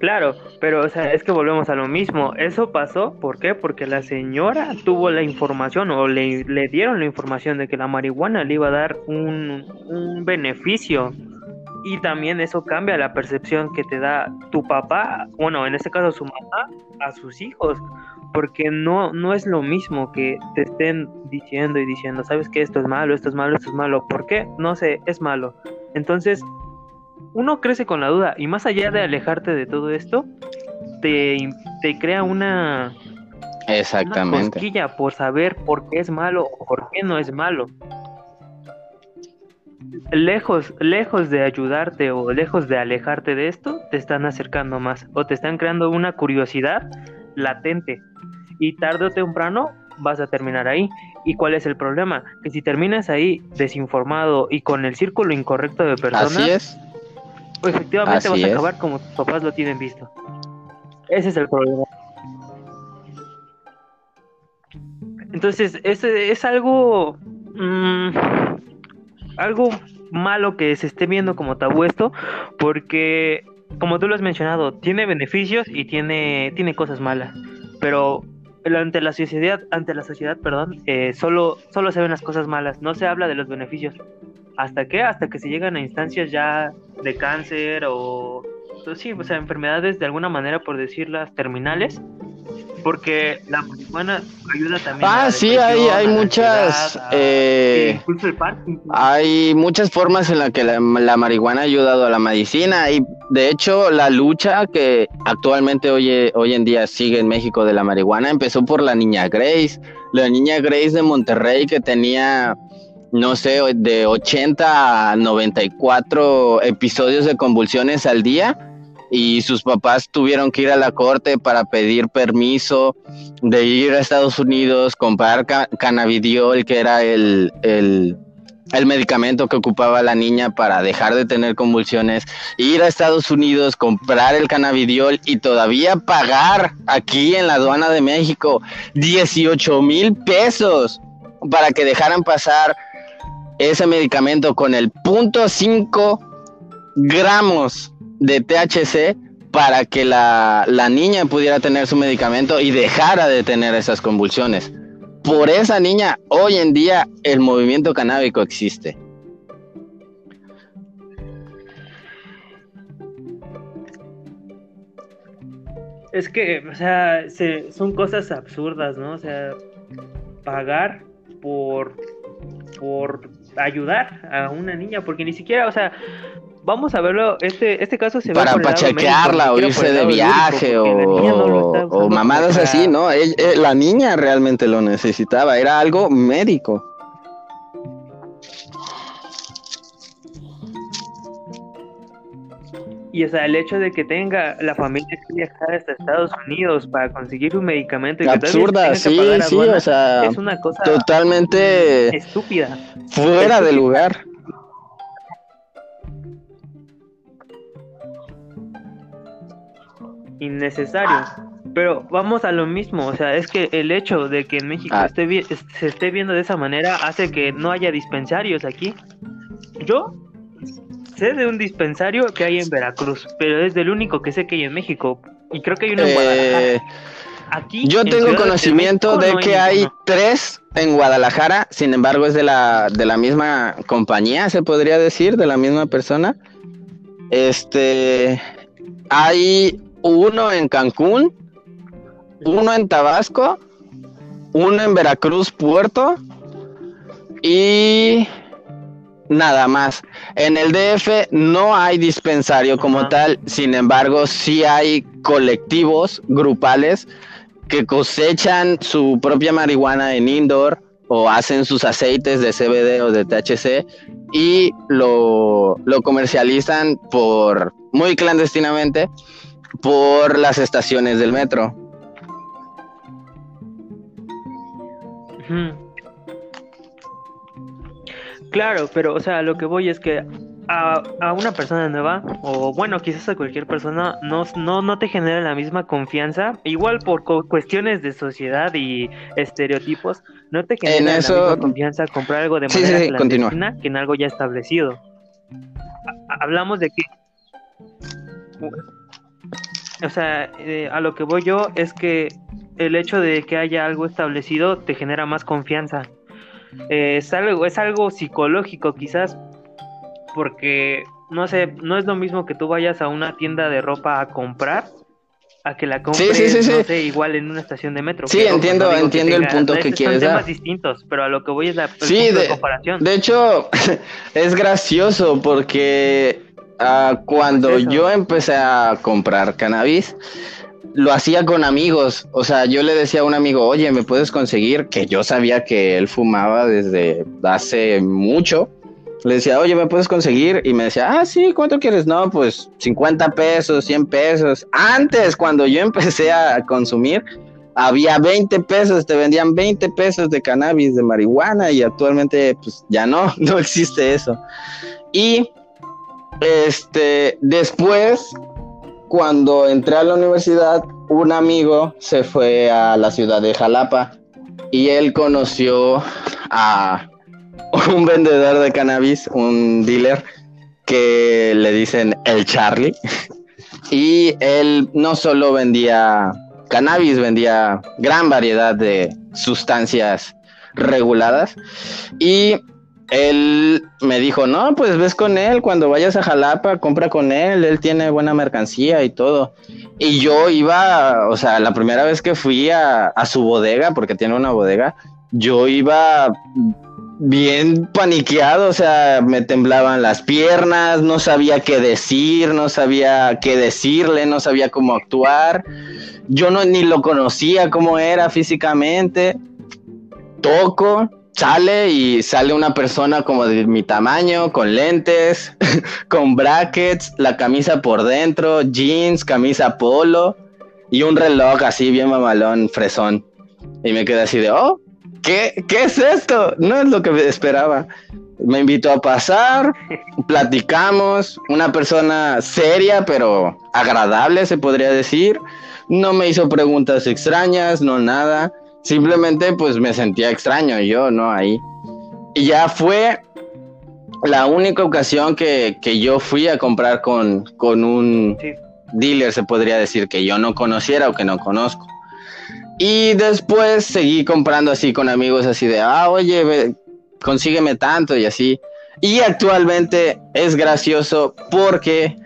Claro, pero o sea, es que volvemos a lo mismo. Eso pasó, ¿por qué? Porque la señora tuvo la información o le, dieron la información de que la marihuana le iba a dar un, un beneficio. Y también eso cambia la percepción que te da tu papá, bueno, en este caso su mamá, a sus hijos. Porque no, no es lo mismo que te estén diciendo y diciendo, sabes que esto es malo, esto es malo, esto es malo. ¿Por qué? No sé, es malo. Entonces, uno crece con la duda y más allá de alejarte de todo esto, te, te crea una, Exactamente. Una por saber por qué es malo o por qué no es malo. Lejos, lejos de ayudarte o lejos de alejarte de esto, te están acercando más o te están creando una curiosidad latente. Y tarde o temprano vas a terminar ahí. ¿Y cuál es el problema? Que si terminas ahí desinformado y con el círculo incorrecto de personas, Así es efectivamente vas a acabar como tus papás lo tienen visto. Ese es el problema. Entonces, es, es algo. Mm, algo malo que se esté viendo como tabú esto, porque, como tú lo has mencionado, tiene beneficios y tiene, tiene cosas malas. Pero ante la sociedad, ante la sociedad, perdón, eh, solo, solo se ven las cosas malas, no se habla de los beneficios. ¿Hasta qué? Hasta que se llegan a instancias ya de cáncer o, pues sí, o sea, enfermedades de alguna manera, por decirlas, terminales. Porque la marihuana ayuda también. Ah, sí, hay, hay muchas. eh, hay muchas formas en las que la, marihuana ha ayudado a la medicina. Y de hecho, la lucha que actualmente hoy, hoy en día sigue en México de la marihuana empezó por la niña Grace. La niña Grace de Monterrey que tenía no sé, de 80 a 94 episodios de convulsiones al día y sus papás tuvieron que ir a la corte para pedir permiso de ir a Estados Unidos, comprar cannabidiol, que era el, el medicamento que ocupaba la niña para dejar de tener convulsiones, ir a Estados Unidos, comprar el cannabidiol y todavía pagar aquí en la aduana de México 18 mil pesos para que dejaran pasar ese medicamento con el punto 5 gramos de THC para que la, la niña pudiera tener su medicamento y dejara de tener esas convulsiones por esa niña, hoy en día el movimiento canábico existe. Es que, o sea, son cosas absurdas, ¿no? O sea, pagar por, por ayudar a una niña, porque ni siquiera, o sea, vamos a verlo, este, este caso se Para pachequearla o irse de viaje o, mamadas así, ¿no? la niña realmente lo necesitaba, era algo médico. Y o sea, el hecho de que tenga la familia que viajar hasta Estados Unidos para conseguir un medicamento y absurda, sí, sí, o sea, es una cosa totalmente estúpida, fuera de lugar. innecesario. Pero vamos a lo mismo, o sea, es que el hecho de que en México ah. esté se esté viendo de esa manera hace que no haya dispensarios aquí. Yo sé de un dispensario que hay en Veracruz, pero es del único que sé que hay en México. Y creo que hay uno en Guadalajara. Eh, aquí, Yo tengo conocimiento de, que hay, tres en Guadalajara, sin embargo es de la, de la misma compañía, se podría decir, de la misma persona. Este, hay uno en Cancún, uno en Tabasco, uno en Veracruz, Puerto y nada más. En el DF no hay dispensario como tal, sin embargo sí hay colectivos grupales que cosechan su propia marihuana en indoor o hacen sus aceites de CBD o de THC y lo, lo comercializan por muy clandestinamente por las estaciones del metro. Claro, pero o sea, lo que voy es que a, a, una persona nueva, o bueno, quizás a cualquier persona, no, no, no te genera la misma confianza, igual por cuestiones de sociedad y estereotipos, no te genera la misma confianza comprar algo de manera que en algo ya establecido. hablamos de que o sea, eh, a lo que voy yo es que el hecho de que haya algo establecido te genera más confianza. Eh, es, algo, es algo psicológico quizás, porque no sé, no es lo mismo que tú vayas a una tienda de ropa a comprar a que la compres, no sé, igual en una estación de metro. Sí, entiendo, entiendo el punto que quieres dar. Son temas distintos, pero a lo que voy es la sí, de, comparación. De hecho, es gracioso porque Ah, cuando yo empecé a comprar cannabis, lo hacía con amigos. O sea, yo le decía a un amigo, oye, ¿me puedes conseguir? Que yo sabía que él fumaba desde hace mucho. Le decía, oye, ¿me puedes conseguir? Y me decía, ah, sí, ¿cuánto quieres? No, pues 50 pesos, 100 pesos. Antes, cuando yo empecé a consumir, había 20 pesos, te vendían 20 pesos de cannabis, de marihuana, y actualmente, pues ya no, no existe eso. Y este, después, cuando entré a la universidad, un amigo se fue a la ciudad de Jalapa y él conoció a un vendedor de cannabis, un dealer que le dicen el Charlie. Y él no solo vendía cannabis, vendía gran variedad de sustancias reguladas. Y él me dijo, no, pues ves con él, cuando vayas a Jalapa, compra con él, él tiene buena mercancía y todo. Y yo iba, o sea, la primera vez que fui a, su bodega, porque tiene una bodega, yo iba bien paniqueado, o sea, me temblaban las piernas, no sabía qué decir, no sabía qué decirle, no sabía cómo actuar. Yo no ni lo conocía cómo era físicamente. Toco sale y sale una persona como de mi tamaño, con lentes, con brackets, la camisa por dentro, jeans, camisa polo y un reloj así bien mamalón, fresón. Y me quedé así de, oh, ¿qué, ¿qué es esto? No es lo que esperaba. Me invitó a pasar, platicamos, una persona seria pero agradable se podría decir. No me hizo preguntas extrañas, no nada. Simplemente pues me sentía extraño yo, ¿no? Ahí. Y ya fue la única ocasión que, yo fui a comprar con, con un dealer, se podría decir, que yo no conociera o que no conozco. Y después seguí comprando así con amigos, así de, ah, oye, consígueme tanto y así. Y actualmente es gracioso porque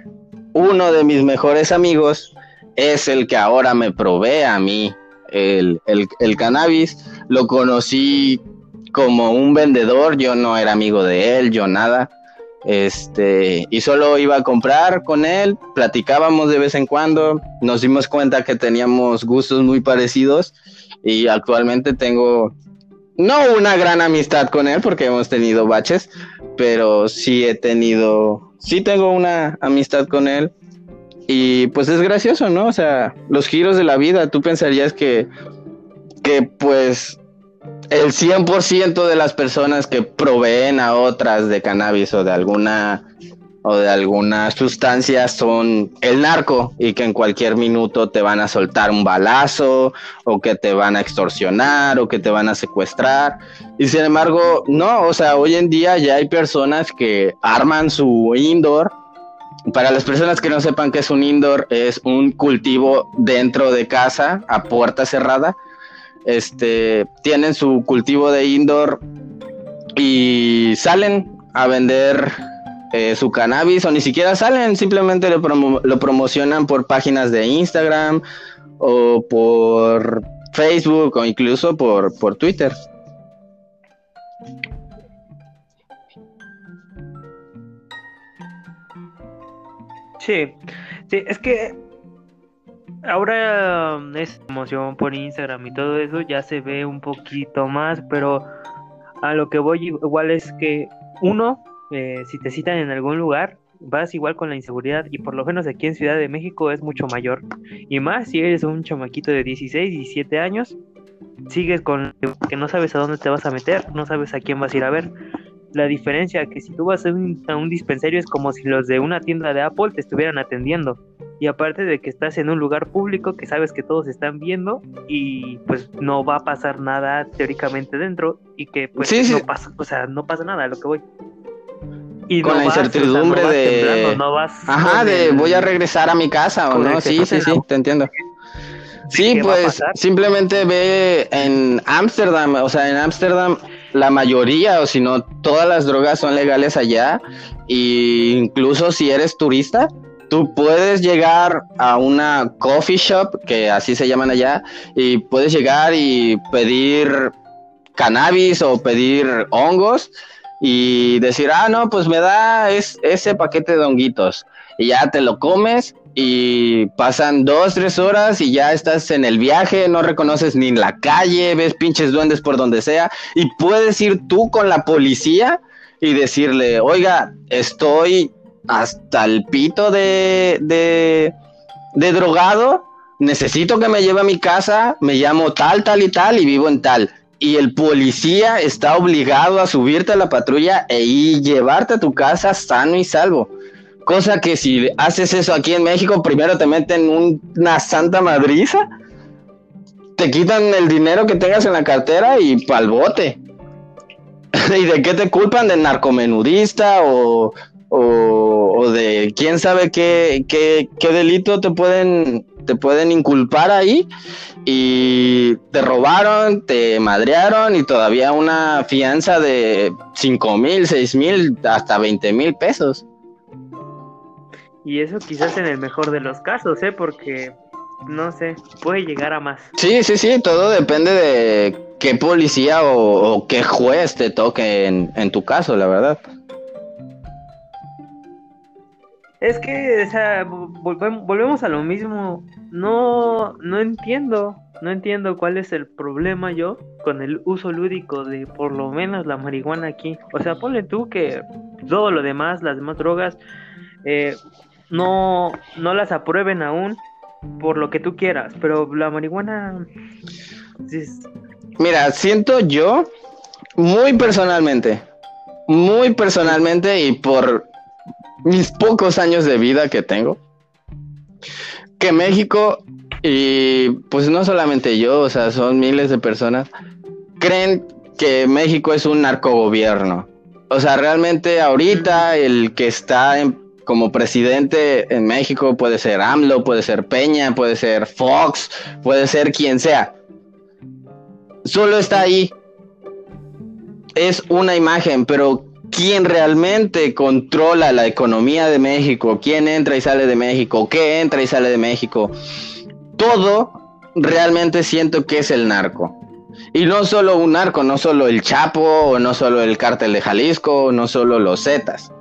uno de mis mejores amigos es el que ahora me provee a mí el, el cannabis. Lo conocí como un vendedor, yo no era amigo de él, yo nada. Este, y solo iba a comprar con él, platicábamos de vez en cuando, nos dimos cuenta que teníamos gustos muy parecidos y actualmente tengo no una gran amistad con él porque hemos tenido baches, pero sí he tenido, sí tengo una amistad con él y pues es gracioso, ¿no? O sea, los giros de la vida, tú pensarías que, que pues el 100% de las personas que proveen a otras de cannabis o de alguna o de alguna sustancia son el narco y que en cualquier minuto te van a soltar un balazo o que te van a extorsionar o que te van a secuestrar. Y sin embargo, no, o sea, hoy en día ya hay personas que arman su indoor. Para las personas que no sepan qué es un indoor, es un cultivo dentro de casa a puerta cerrada este, tienen su cultivo de indoor y salen a vender eh, su cannabis o ni siquiera salen, simplemente lo, lo, promocionan por páginas de Instagram o por Facebook o incluso por, por Twitter. Sí, sí, es que ahora um, es emoción por Instagram y todo eso ya se ve un poquito más, pero a lo que voy igual es que uno, eh, si te citan en algún lugar, vas igual con la inseguridad y por lo menos aquí en Ciudad de México es mucho mayor. Y más si eres un chamaquito de 16, 17 años, sigues con que no sabes a dónde te vas a meter, no sabes a quién vas a ir a ver. La diferencia que si tú vas a un, a un dispensario es como si los de una tienda de Apple te estuvieran atendiendo. Y aparte de que estás en un lugar público que sabes que todos están viendo y pues no va a pasar nada teóricamente dentro y que pues no pasa, o sea, no pasa nada, a lo que voy. Y con la incertidumbre de Ajá, de voy a regresar a mi casa o no, sí, sí, sí, te entiendo. Sí, pues simplemente ve en Ámsterdam, o sea, en Ámsterdam la mayoría o si no todas las drogas son legales allá e incluso si eres turista, tú puedes llegar a una coffee shop, que así se llaman allá, y puedes llegar y pedir cannabis o pedir hongos y decir, ah, no, pues me da ese paquete de honguitos. Y ya te lo comes y pasan dos, tres horas y ya estás en el viaje, no reconoces ni la calle, ves pinches duendes por donde sea y puedes ir tú con la policía y decirle, oiga, estoy hasta el pito de, de, drogado, necesito que me lleve a mi casa, me llamo tal, tal y tal y vivo en tal. Y el policía está obligado a subirte a la patrulla e ir llevarte a tu casa sano y salvo. Cosa que si haces eso aquí en México, primero te meten una santa madriza, te quitan el dinero que tengas en la cartera y pa'l bote. ¿Y de qué te culpan? ¿De narcomenudista o, o, de quién sabe qué, qué, delito te pueden, te pueden inculpar ahí y te robaron, te madrearon y todavía una fianza de 5 mil, 6 mil, hasta 20 mil pesos. Y eso quizás en el mejor de los casos, ¿eh? Porque, no sé, puede llegar a más. Sí, sí, sí, todo depende de qué policía o, qué juez te toque en, en tu caso, la verdad. Es que, o sea, volvemos a lo mismo. No, no entiendo, no entiendo cuál es el problema yo con el uso lúdico de por lo menos la marihuana aquí. O sea, ponle tú que todo lo demás, las demás drogas, eh, no, no las aprueben aún por lo que tú quieras, pero la marihuana Mira, siento yo, muy personalmente, muy personalmente y por mis pocos años de vida que tengo, que México, y pues no solamente yo, o sea, son miles de personas, creen que México es un narcogobierno. O sea, realmente ahorita el que está como presidente en México puede ser AMLO, puede ser Peña, puede ser Fox, puede ser quien sea. Solo está ahí. Es una imagen, pero quién realmente controla la economía de México, quién entra y sale de México, qué entra y sale de México, todo realmente siento que es el narco. Y no solo un narco, no solo el Chapo, no solo el cártel de Jalisco, no solo los Zetas,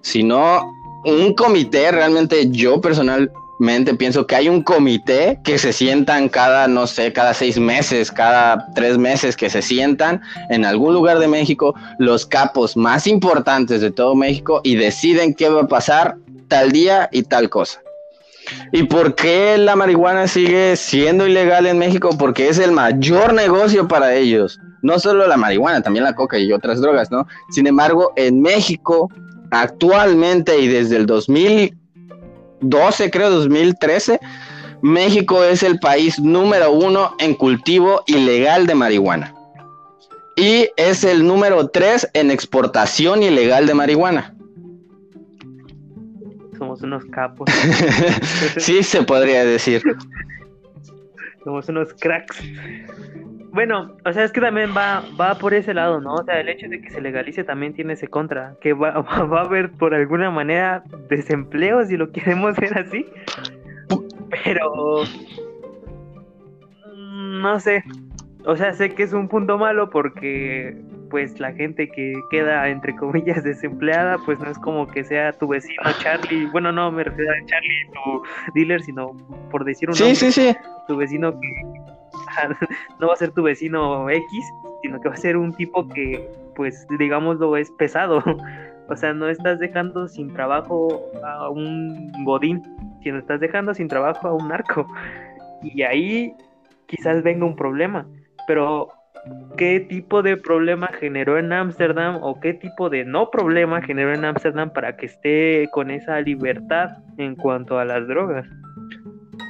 sino un comité, realmente yo personalmente pienso que hay un comité que se sientan cada, no sé, cada seis meses, cada tres meses que se sientan en algún lugar de México, los capos más importantes de todo México y deciden qué va a pasar tal día y tal cosa. ¿Y por qué la marihuana sigue siendo ilegal en México? Porque es el mayor negocio para ellos. No solo la marihuana, también la coca y otras drogas, ¿no? Sin embargo, en México, actualmente y desde el 2012, creo, 2013, México es el país número uno en cultivo ilegal de marihuana. Y es el número tres en exportación ilegal de marihuana somos unos capos. sí, se podría decir. somos unos cracks. Bueno, o sea, es que también va, va por ese lado, ¿no? O sea, el hecho de que se legalice también tiene ese contra, que va, va a haber por alguna manera desempleo, si lo queremos ver así. Pero... Mm, no sé. O sea, sé que es un punto malo porque pues la gente que queda entre comillas desempleada, pues no es como que sea tu vecino Charlie, bueno, no me refiero a Charlie, tu dealer, sino por decir un sí, sí, sí. tu vecino que no va a ser tu vecino X, sino que va a ser un tipo que, pues, digámoslo, es pesado. O sea, no estás dejando sin trabajo a un godín, sino estás dejando sin trabajo a un narco. Y ahí quizás venga un problema. Pero qué tipo de problema generó en Ámsterdam o qué tipo de no problema generó en Ámsterdam para que esté con esa libertad en cuanto a las drogas.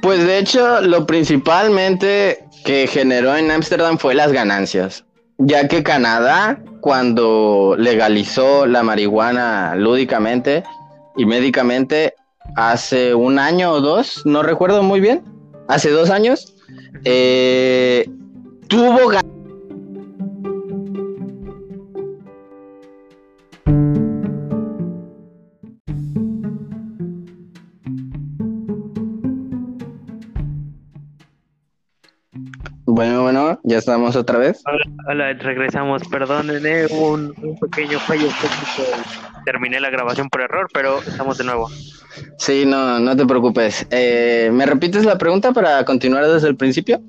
Pues de hecho, lo principalmente que generó en Ámsterdam fue las ganancias, ya que Canadá, cuando legalizó la marihuana lúdicamente y médicamente, hace un año o dos, no recuerdo muy bien, hace dos años, eh, tuvo Bueno, ya estamos otra vez. Hola, regresamos. Perdón, hubo un, pequeño fallo técnico. Terminé la grabación por error, pero estamos de nuevo. Sí, no, no te preocupes. Eh, ¿Me repites la pregunta para continuar desde el principio?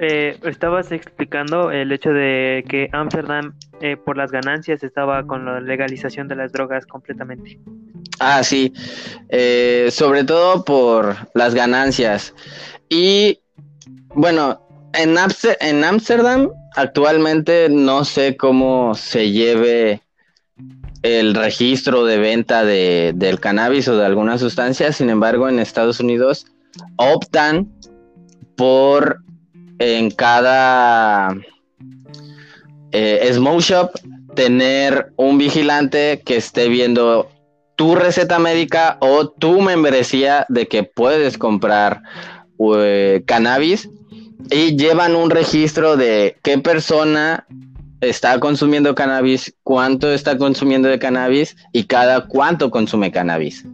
Eh, estabas explicando el hecho de que Amsterdam, eh, por las ganancias, estaba con la legalización de las drogas completamente. Ah, sí. sobre todo por las ganancias. Y bueno, en Ámsterdam actualmente no sé cómo se lleve el registro de venta de, del cannabis o de alguna sustancia, sin embargo en Estados Unidos optan por en cada eh, smoke shop tener un vigilante que esté viendo tu receta médica o tu membresía de que puedes comprar eh, cannabis y llevan un registro de qué persona está consumiendo cannabis, cuánto está consumiendo de cannabis y cada cuánto consume cannabis.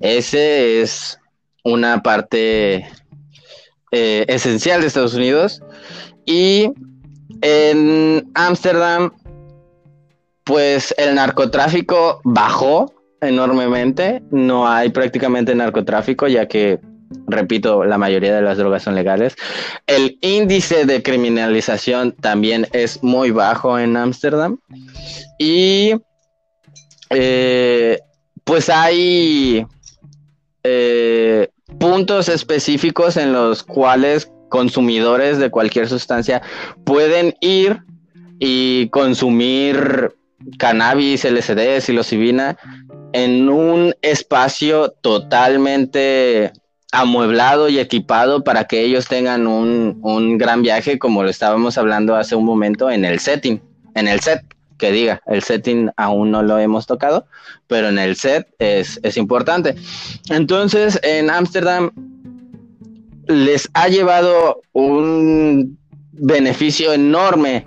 Ese es una parte eh, esencial de Estados Unidos. Y en Ámsterdam, pues el narcotráfico bajó enormemente. No hay prácticamente narcotráfico, ya que repito, la mayoría de las drogas son legales. El índice de criminalización también es muy bajo en Ámsterdam. Y eh, pues hay eh, puntos específicos en los cuales consumidores de cualquier sustancia pueden ir y consumir cannabis, LSD, psilocibina en un espacio totalmente amueblado y equipado para que ellos tengan un, un, gran viaje, como lo estábamos hablando hace un momento, en el setting, en el set, que diga, el setting aún no lo hemos tocado, pero en el set es, es importante. Entonces, en Ámsterdam les ha llevado un beneficio enorme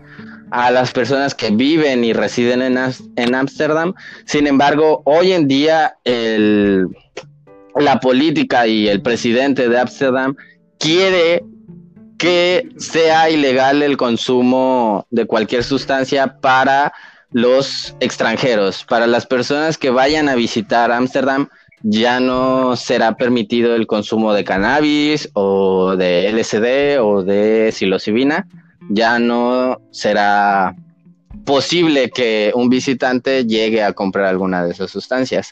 a las personas que viven y residen en Ámsterdam. Sin embargo, hoy en día el, la política y el presidente de Ámsterdam quiere que sea ilegal el consumo de cualquier sustancia para los extranjeros, para las personas que vayan a visitar Ámsterdam ya no será permitido el consumo de cannabis o de LSD o de psilocibina, ya no será posible que un visitante llegue a comprar alguna de esas sustancias.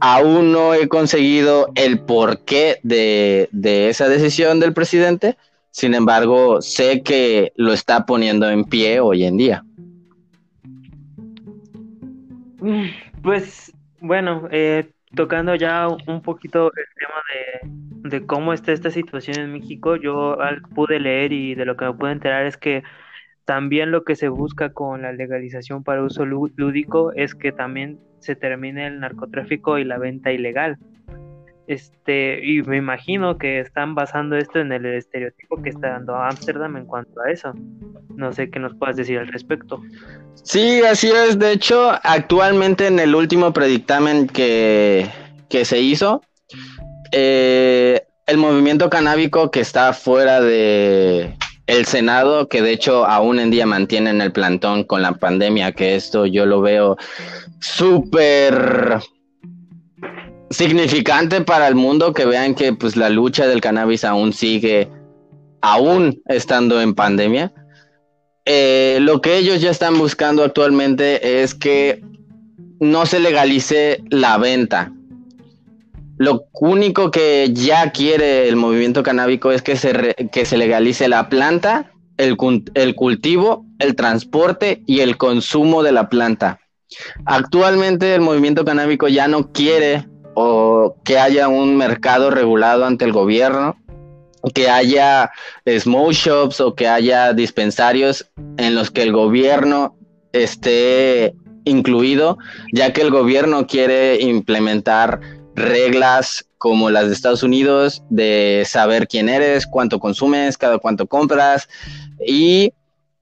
Aún no he conseguido el porqué de, de esa decisión del presidente, sin embargo, sé que lo está poniendo en pie hoy en día. Pues bueno, eh, tocando ya un poquito el tema de, cómo está esta situación en México, yo pude leer y de lo que me pude enterar es que también lo que se busca con la legalización para uso lúdico es que también se termine el narcotráfico y la venta ilegal. Este, y me imagino que están basando esto en el estereotipo que está dando Ámsterdam en cuanto a eso. No sé qué nos puedas decir al respecto. Sí, así es. De hecho, actualmente en el último predictamen que, que se hizo, eh, el movimiento canábico que está fuera de el Senado, que de hecho aún en día mantienen el plantón con la pandemia, que esto yo lo veo súper significante para el mundo que vean que pues la lucha del cannabis aún sigue, aún estando en pandemia. Eh, lo que ellos ya están buscando actualmente es que no se legalice la venta. Lo único que ya quiere el movimiento canábico es que se, que se legalice la planta, el, el cultivo, el transporte y el consumo de la planta. Actualmente el movimiento canábico ya no quiere o que haya un mercado regulado ante el gobierno, que haya smoke shops o que haya dispensarios en los que el gobierno esté incluido, ya que el gobierno quiere implementar reglas como las de Estados Unidos de saber quién eres, cuánto consumes, cada cuánto compras y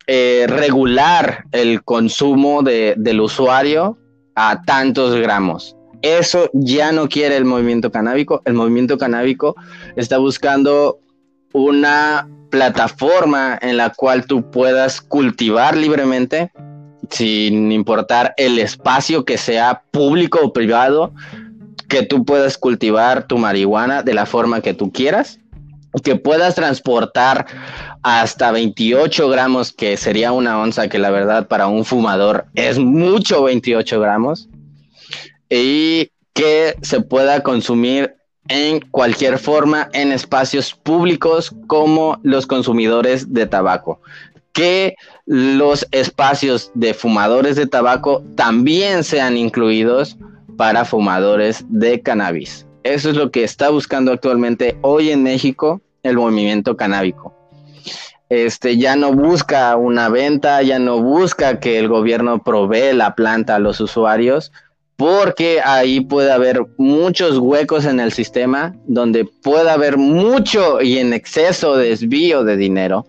eh, regular el consumo del usuario a tantos gramos. Eso ya no quiere el movimiento canábico. El movimiento canábico está buscando una plataforma en la cual tú puedas cultivar libremente, sin importar el espacio que sea público o privado, que tú puedas cultivar tu marihuana de la forma que tú quieras, que puedas transportar hasta 28 gramos, que sería una onza, que la verdad para un fumador es mucho 28 gramos y que se pueda consumir en cualquier forma en espacios públicos como los consumidores de tabaco. Que los espacios de fumadores de tabaco también sean incluidos para fumadores de cannabis. Eso es lo que está buscando actualmente hoy en México el movimiento canábico. Este ya no busca una venta, ya no busca que el gobierno provee la planta a los usuarios, porque ahí puede haber muchos huecos en el sistema donde puede haber mucho y en exceso desvío de dinero,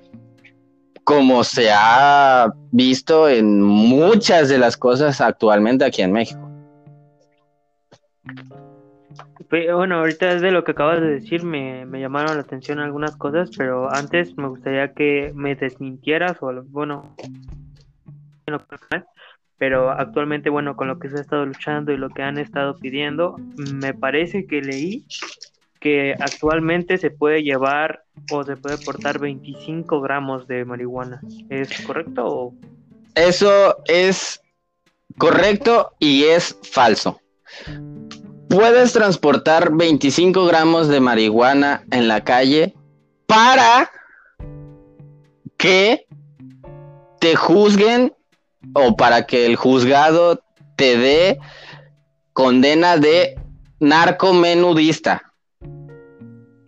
como se ha visto en muchas de las cosas actualmente aquí en México. Bueno, ahorita es de lo que acabas de decir, me, me llamaron la atención algunas cosas, pero antes me gustaría que me desmintieras o, bueno, pero actualmente, bueno, con lo que se ha estado luchando y lo que han estado pidiendo, me parece que leí que actualmente se puede llevar o se puede portar 25 gramos de marihuana. ¿Es correcto? Eso es correcto y es falso. Puedes transportar 25 gramos de marihuana en la calle para que te juzguen o para que el juzgado te dé condena de narcomenudista.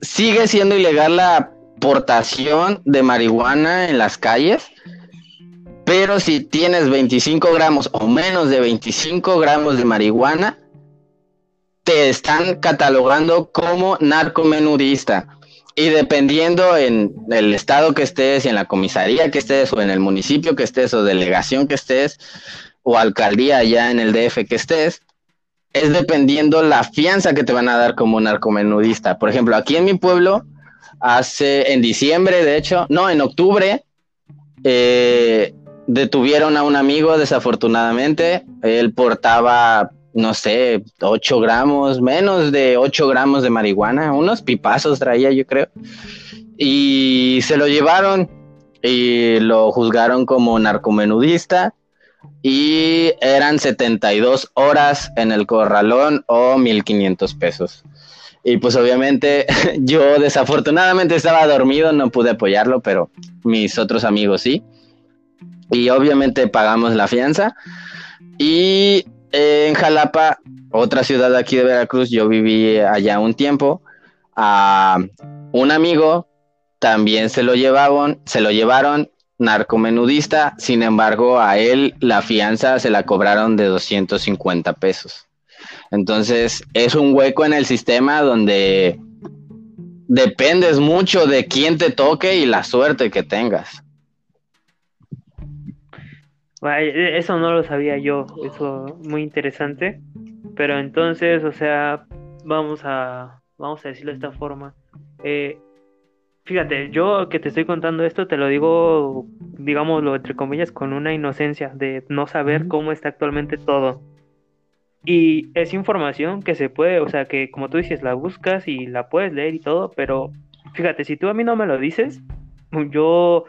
Sigue siendo ilegal la portación de marihuana en las calles, pero si tienes 25 gramos o menos de 25 gramos de marihuana, te están catalogando como narcomenudista. Y dependiendo en el estado que estés, y en la comisaría que estés, o en el municipio que estés, o delegación que estés, o alcaldía allá en el DF que estés, es dependiendo la fianza que te van a dar como narcomenudista. Por ejemplo, aquí en mi pueblo, hace en diciembre, de hecho, no, en octubre, eh, detuvieron a un amigo, desafortunadamente. Él portaba no sé, 8 gramos, menos de 8 gramos de marihuana, unos pipazos traía yo creo. Y se lo llevaron y lo juzgaron como narcomenudista y eran 72 horas en el corralón o 1500 pesos. Y pues obviamente yo desafortunadamente estaba dormido, no pude apoyarlo, pero mis otros amigos sí. Y obviamente pagamos la fianza. Y en Jalapa, otra ciudad aquí de Veracruz, yo viví allá un tiempo. A un amigo también se lo llevaron, se lo llevaron narcomenudista, sin embargo, a él la fianza se la cobraron de 250 pesos. Entonces, es un hueco en el sistema donde dependes mucho de quién te toque y la suerte que tengas. E, eso no lo sabía yo, eso muy interesante. Pero entonces, o sea, vamos a, vamos a decirlo de esta forma. Eh, fíjate, yo que te estoy contando esto, te lo digo, digámoslo entre comillas, con una inocencia de no saber cómo está actualmente todo. Y es información que se puede, o sea, que como tú dices, la buscas y la puedes leer y todo, pero fíjate, si tú a mí no me lo dices, yo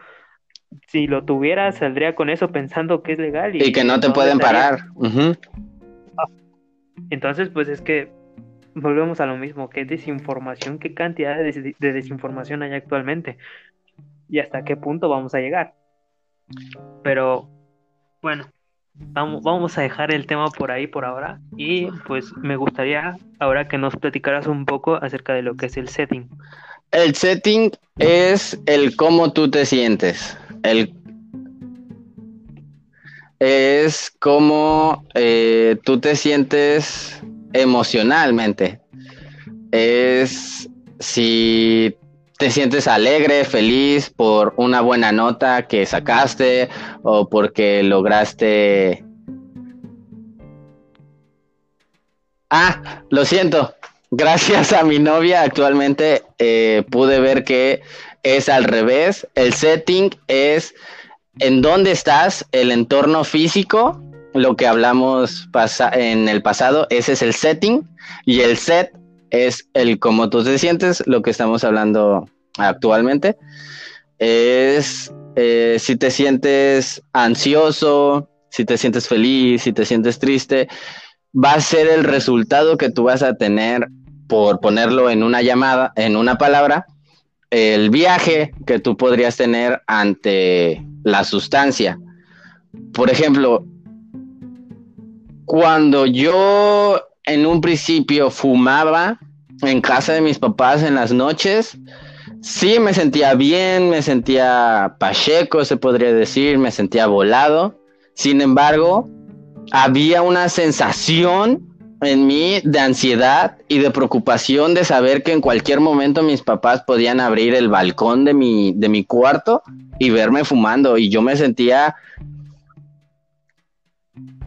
si lo tuviera, saldría con eso pensando que es legal. Y, que no te pueden parar. Entonces, pues es que volvemos a lo mismo, que desinformación, qué cantidad de, desinformación hay actualmente y hasta qué punto vamos a llegar. Pero bueno, vamos, vamos a dejar el tema por ahí por ahora y pues me gustaría ahora que nos platicaras un poco acerca de lo que es el setting. El setting es el cómo tú te sientes el, es como eh, tú te sientes emocionalmente. Es si te sientes alegre, feliz por una buena nota que sacaste o porque lograste... Ah, lo siento. Gracias a mi novia actualmente eh, pude ver que es al revés. El setting es en dónde estás, el entorno físico, lo que hablamos en el pasado, ese es el setting. Y el set es el cómo tú te sientes, lo que estamos hablando actualmente. Es eh, si te sientes ansioso, si te sientes feliz, si te sientes triste, va a ser el resultado que tú vas a tener por ponerlo en una llamada, en una palabra, el viaje que tú podrías tener ante la sustancia. Por ejemplo, cuando yo en un principio fumaba en casa de mis papás en las noches, sí me sentía bien, me sentía pacheco, se podría decir, me sentía volado. Sin embargo, había una sensación en mí de ansiedad y de preocupación de saber que en cualquier momento mis papás podían abrir el balcón de mi, de mi cuarto y verme fumando y yo me sentía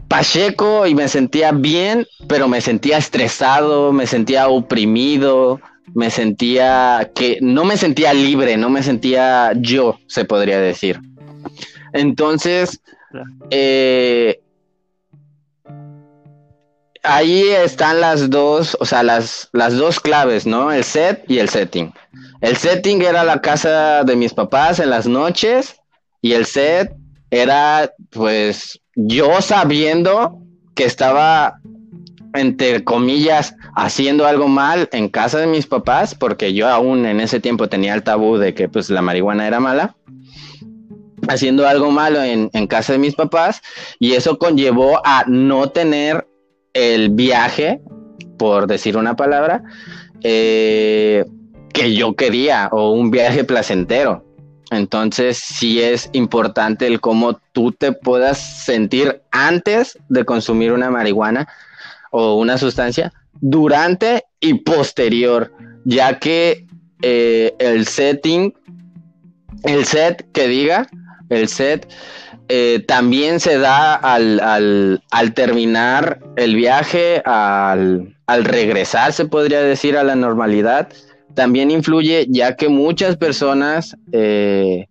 pacheco y me sentía bien, pero me sentía estresado, me sentía oprimido, me sentía que no me sentía libre, no me sentía yo, se podría decir. Entonces, eh, ahí están las dos, o sea, las, las dos claves, ¿no? El set y el setting. El setting era la casa de mis papás en las noches y el set era, pues, yo sabiendo que estaba, entre comillas, haciendo algo mal en casa de mis papás, porque yo aún en ese tiempo tenía el tabú de que, pues, la marihuana era mala. haciendo algo malo en, casa de mis papás y eso conllevó a no tener el viaje, por decir una palabra, eh, que yo quería o un viaje placentero. Entonces sí es importante el cómo tú te puedas sentir antes de consumir una marihuana o una sustancia, durante y posterior, ya que eh, el setting, el set que diga, el set eh, también se da al, al, terminar el viaje, al, al, regresar, se podría decir, a la normalidad. También influye ya que muchas personas eh,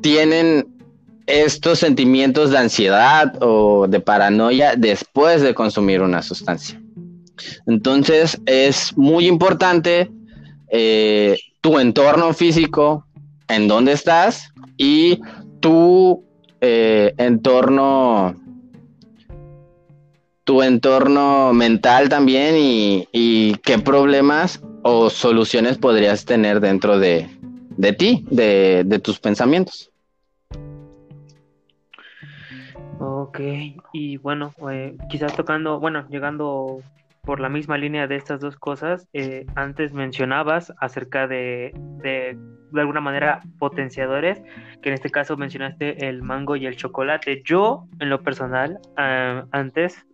tienen estos sentimientos de ansiedad o de paranoia después de consumir una sustancia. Entonces es muy importante eh, tu entorno físico, en dónde estás y tu eh, entorno tu entorno mental también y, qué problemas o soluciones podrías tener dentro de, ti, de, tus pensamientos. Ok, y bueno, eh, quizás tocando, bueno, llegando por la misma línea de estas dos cosas, eh, antes mencionabas acerca de, de, de, alguna manera, potenciadores, que en este caso mencionaste el mango y el chocolate. Yo, en lo personal, ah, antes,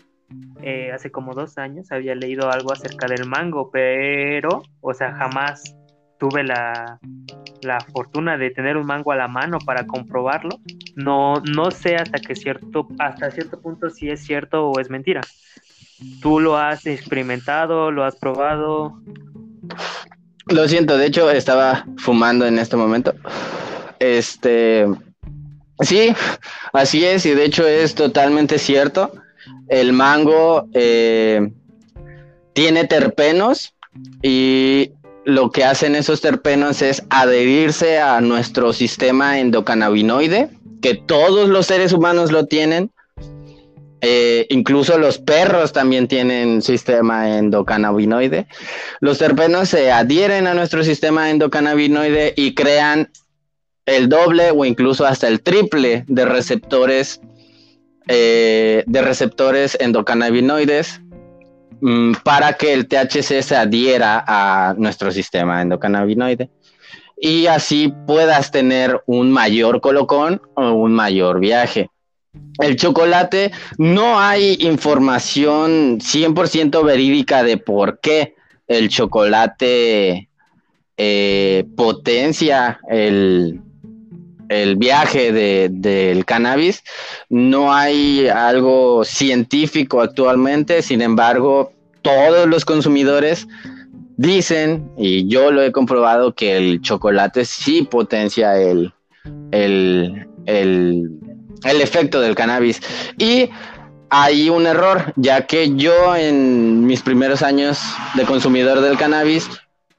eh, hace como dos años, había leído algo acerca del mango, pero, o sea, jamás tuve la, la fortuna de tener un mango a la mano para comprobarlo. No, no sé hasta que cierto, hasta cierto punto si es cierto o es mentira. ¿Tú lo has experimentado? ¿Lo has probado? Lo siento, de hecho estaba fumando en este momento. Este, sí, así es, y de hecho es totalmente cierto. El mango eh, tiene terpenos y lo que hacen esos terpenos es adherirse a nuestro sistema endocannabinoide, que todos los seres humanos lo tienen, eh, incluso los perros también tienen sistema endocannabinoide. Los terpenos se adhieren a nuestro sistema endocannabinoide y crean el doble o incluso hasta el triple de receptores eh, de receptores endocannabinoides mm, para que el THC se adhiera a nuestro sistema endocannabinoide y así puedas tener un mayor colocón o un mayor viaje el chocolate, no hay información 100% verídica de por qué el chocolate eh, potencia el, viaje del cannabis. No hay algo científico actualmente, sin embargo, todos los consumidores dicen, y yo lo he comprobado, que el chocolate sí potencia el, el, el el efecto del cannabis. Y hay un error, ya que yo en mis primeros años de consumidor del cannabis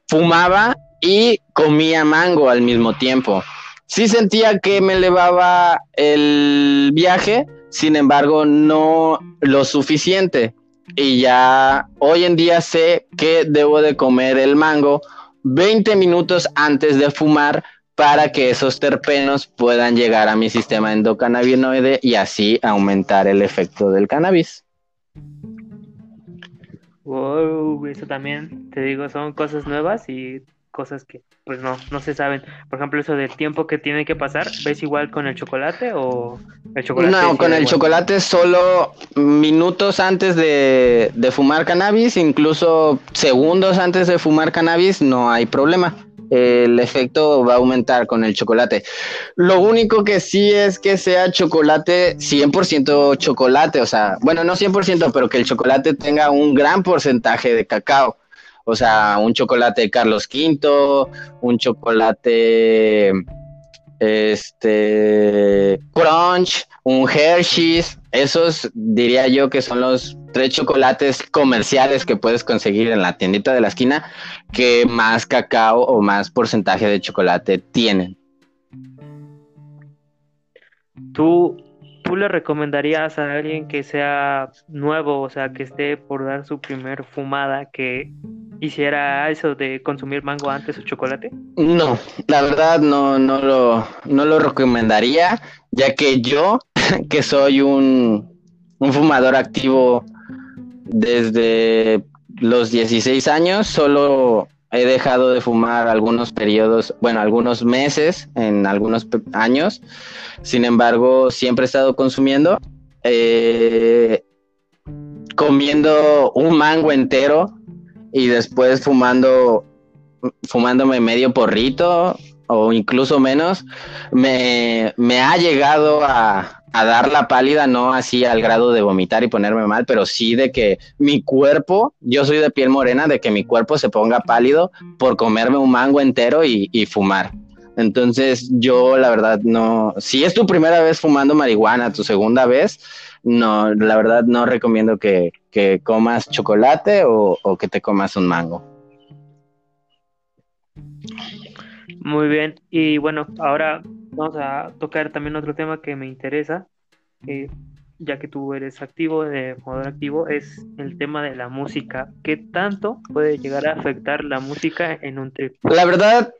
fumaba y comía mango al mismo tiempo. Sí sentía que me elevaba el viaje, sin embargo no lo suficiente. Y ya hoy en día sé que debo de comer el mango 20 minutos antes de fumar para que esos terpenos puedan llegar a mi sistema endocannabinoide y así aumentar el efecto del cannabis. Wow, eso también, te digo, son cosas nuevas y cosas que pues no, no se saben. Por ejemplo, eso del tiempo que tiene que pasar, ¿ves igual con el chocolate o el chocolate? No, con el chocolate solo minutos antes de, de fumar cannabis, incluso segundos antes de fumar cannabis, no hay problema el efecto va a aumentar con el chocolate. Lo único que sí es que sea chocolate 100% chocolate, o sea, bueno, no 100%, pero que el chocolate tenga un gran porcentaje de cacao. O sea, un chocolate Carlos V, un chocolate este Crunch, un Hershey's, esos diría yo que son los tres chocolates comerciales que puedes conseguir en la tiendita de la esquina que más cacao o más porcentaje de chocolate tienen. ¿Tú, ¿Tú le recomendarías a alguien que sea nuevo, o sea, que esté por dar su primer fumada, que hiciera eso de consumir mango antes o chocolate? No, la verdad no, no, lo, no lo recomendaría, ya que yo, que soy un, un fumador activo desde los 16 años, solo he dejado de fumar algunos periodos, bueno, algunos meses, en algunos años. Sin embargo, siempre he estado consumiendo. Eh, comiendo un mango entero y después fumando, fumándome medio porrito o incluso menos, me, me ha llegado a, a, dar la pálida, no así al grado de vomitar y ponerme mal, pero sí de que mi cuerpo, yo soy de piel morena, de que mi cuerpo se ponga pálido por comerme un mango entero y, y fumar. Entonces yo la verdad no, si es tu primera vez fumando marihuana, tu segunda vez, no, la verdad no recomiendo que, que comas chocolate o, o, que te comas un mango. Muy bien, y bueno, ahora vamos a tocar también otro tema que me interesa, eh, ya que tú eres activo, de jugador activo, es el tema de la música. ¿Qué tanto puede llegar a afectar la música en un trip? La verdad,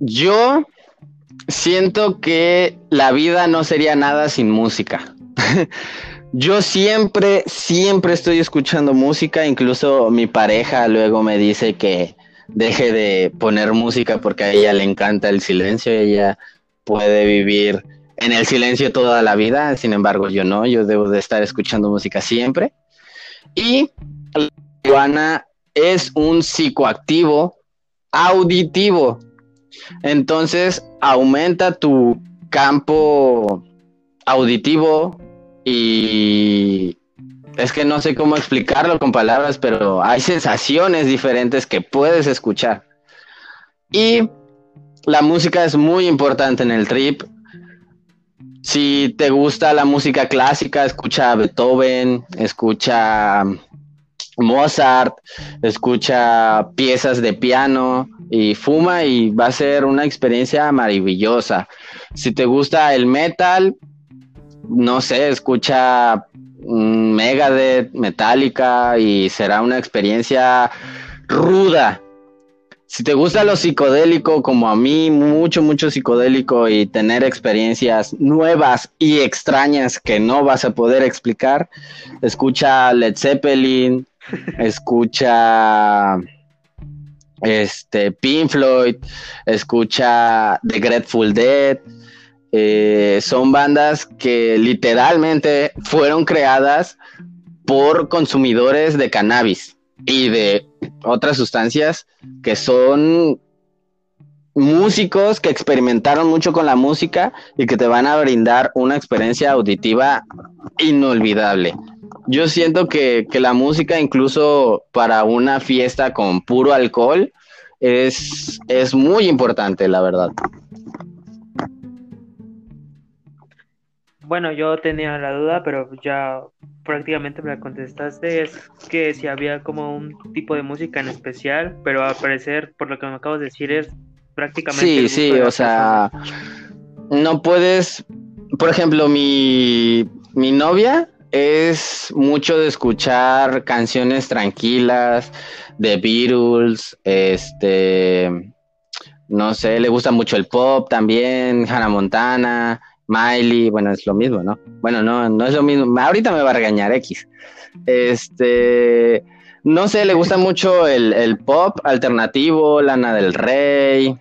yo siento que la vida no sería nada sin música. Yo siempre, siempre estoy escuchando música, incluso mi pareja luego me dice que deje de poner música porque a ella le encanta el silencio, ella puede vivir en el silencio toda la vida, sin embargo yo no, yo debo de estar escuchando música siempre. Y la marihuana es un psicoactivo auditivo, entonces aumenta tu campo auditivo y es que no sé cómo explicarlo con palabras, pero hay sensaciones diferentes que puedes escuchar. Y la música es muy importante en el trip. Si te gusta la música clásica, escucha Beethoven, escucha Mozart, escucha piezas de piano y fuma y va a ser una experiencia maravillosa. Si te gusta el metal, no sé, escucha Megadeth, Metallica y será una experiencia ruda. Si te gusta lo psicodélico, como a mí, mucho, mucho psicodélico y tener experiencias nuevas y extrañas que no vas a poder explicar, escucha Led Zeppelin, escucha este Pink Floyd, escucha The Grateful Dead, eh, son bandas que literalmente fueron creadas por consumidores de cannabis y de otras sustancias que son músicos que experimentaron mucho con la música y que te van a brindar una experiencia auditiva inolvidable. Yo siento que, que la música, incluso para una fiesta con puro alcohol, es, es muy importante, la verdad. Bueno, yo tenía la duda, pero ya prácticamente me la contestaste. Es que si había como un tipo de música en especial, pero al parecer, por lo que me acabas de decir, es prácticamente. Sí, sí, o sea, no puedes. Por ejemplo, mi, mi novia es mucho de escuchar canciones tranquilas, de Beatles, este. No sé, le gusta mucho el pop también, Hannah Montana. Miley, bueno, es lo mismo, ¿no? Bueno, no, no es lo mismo. Ahorita me va a regañar X. Este, no sé, le gusta mucho el, pop alternativo, Lana del Rey.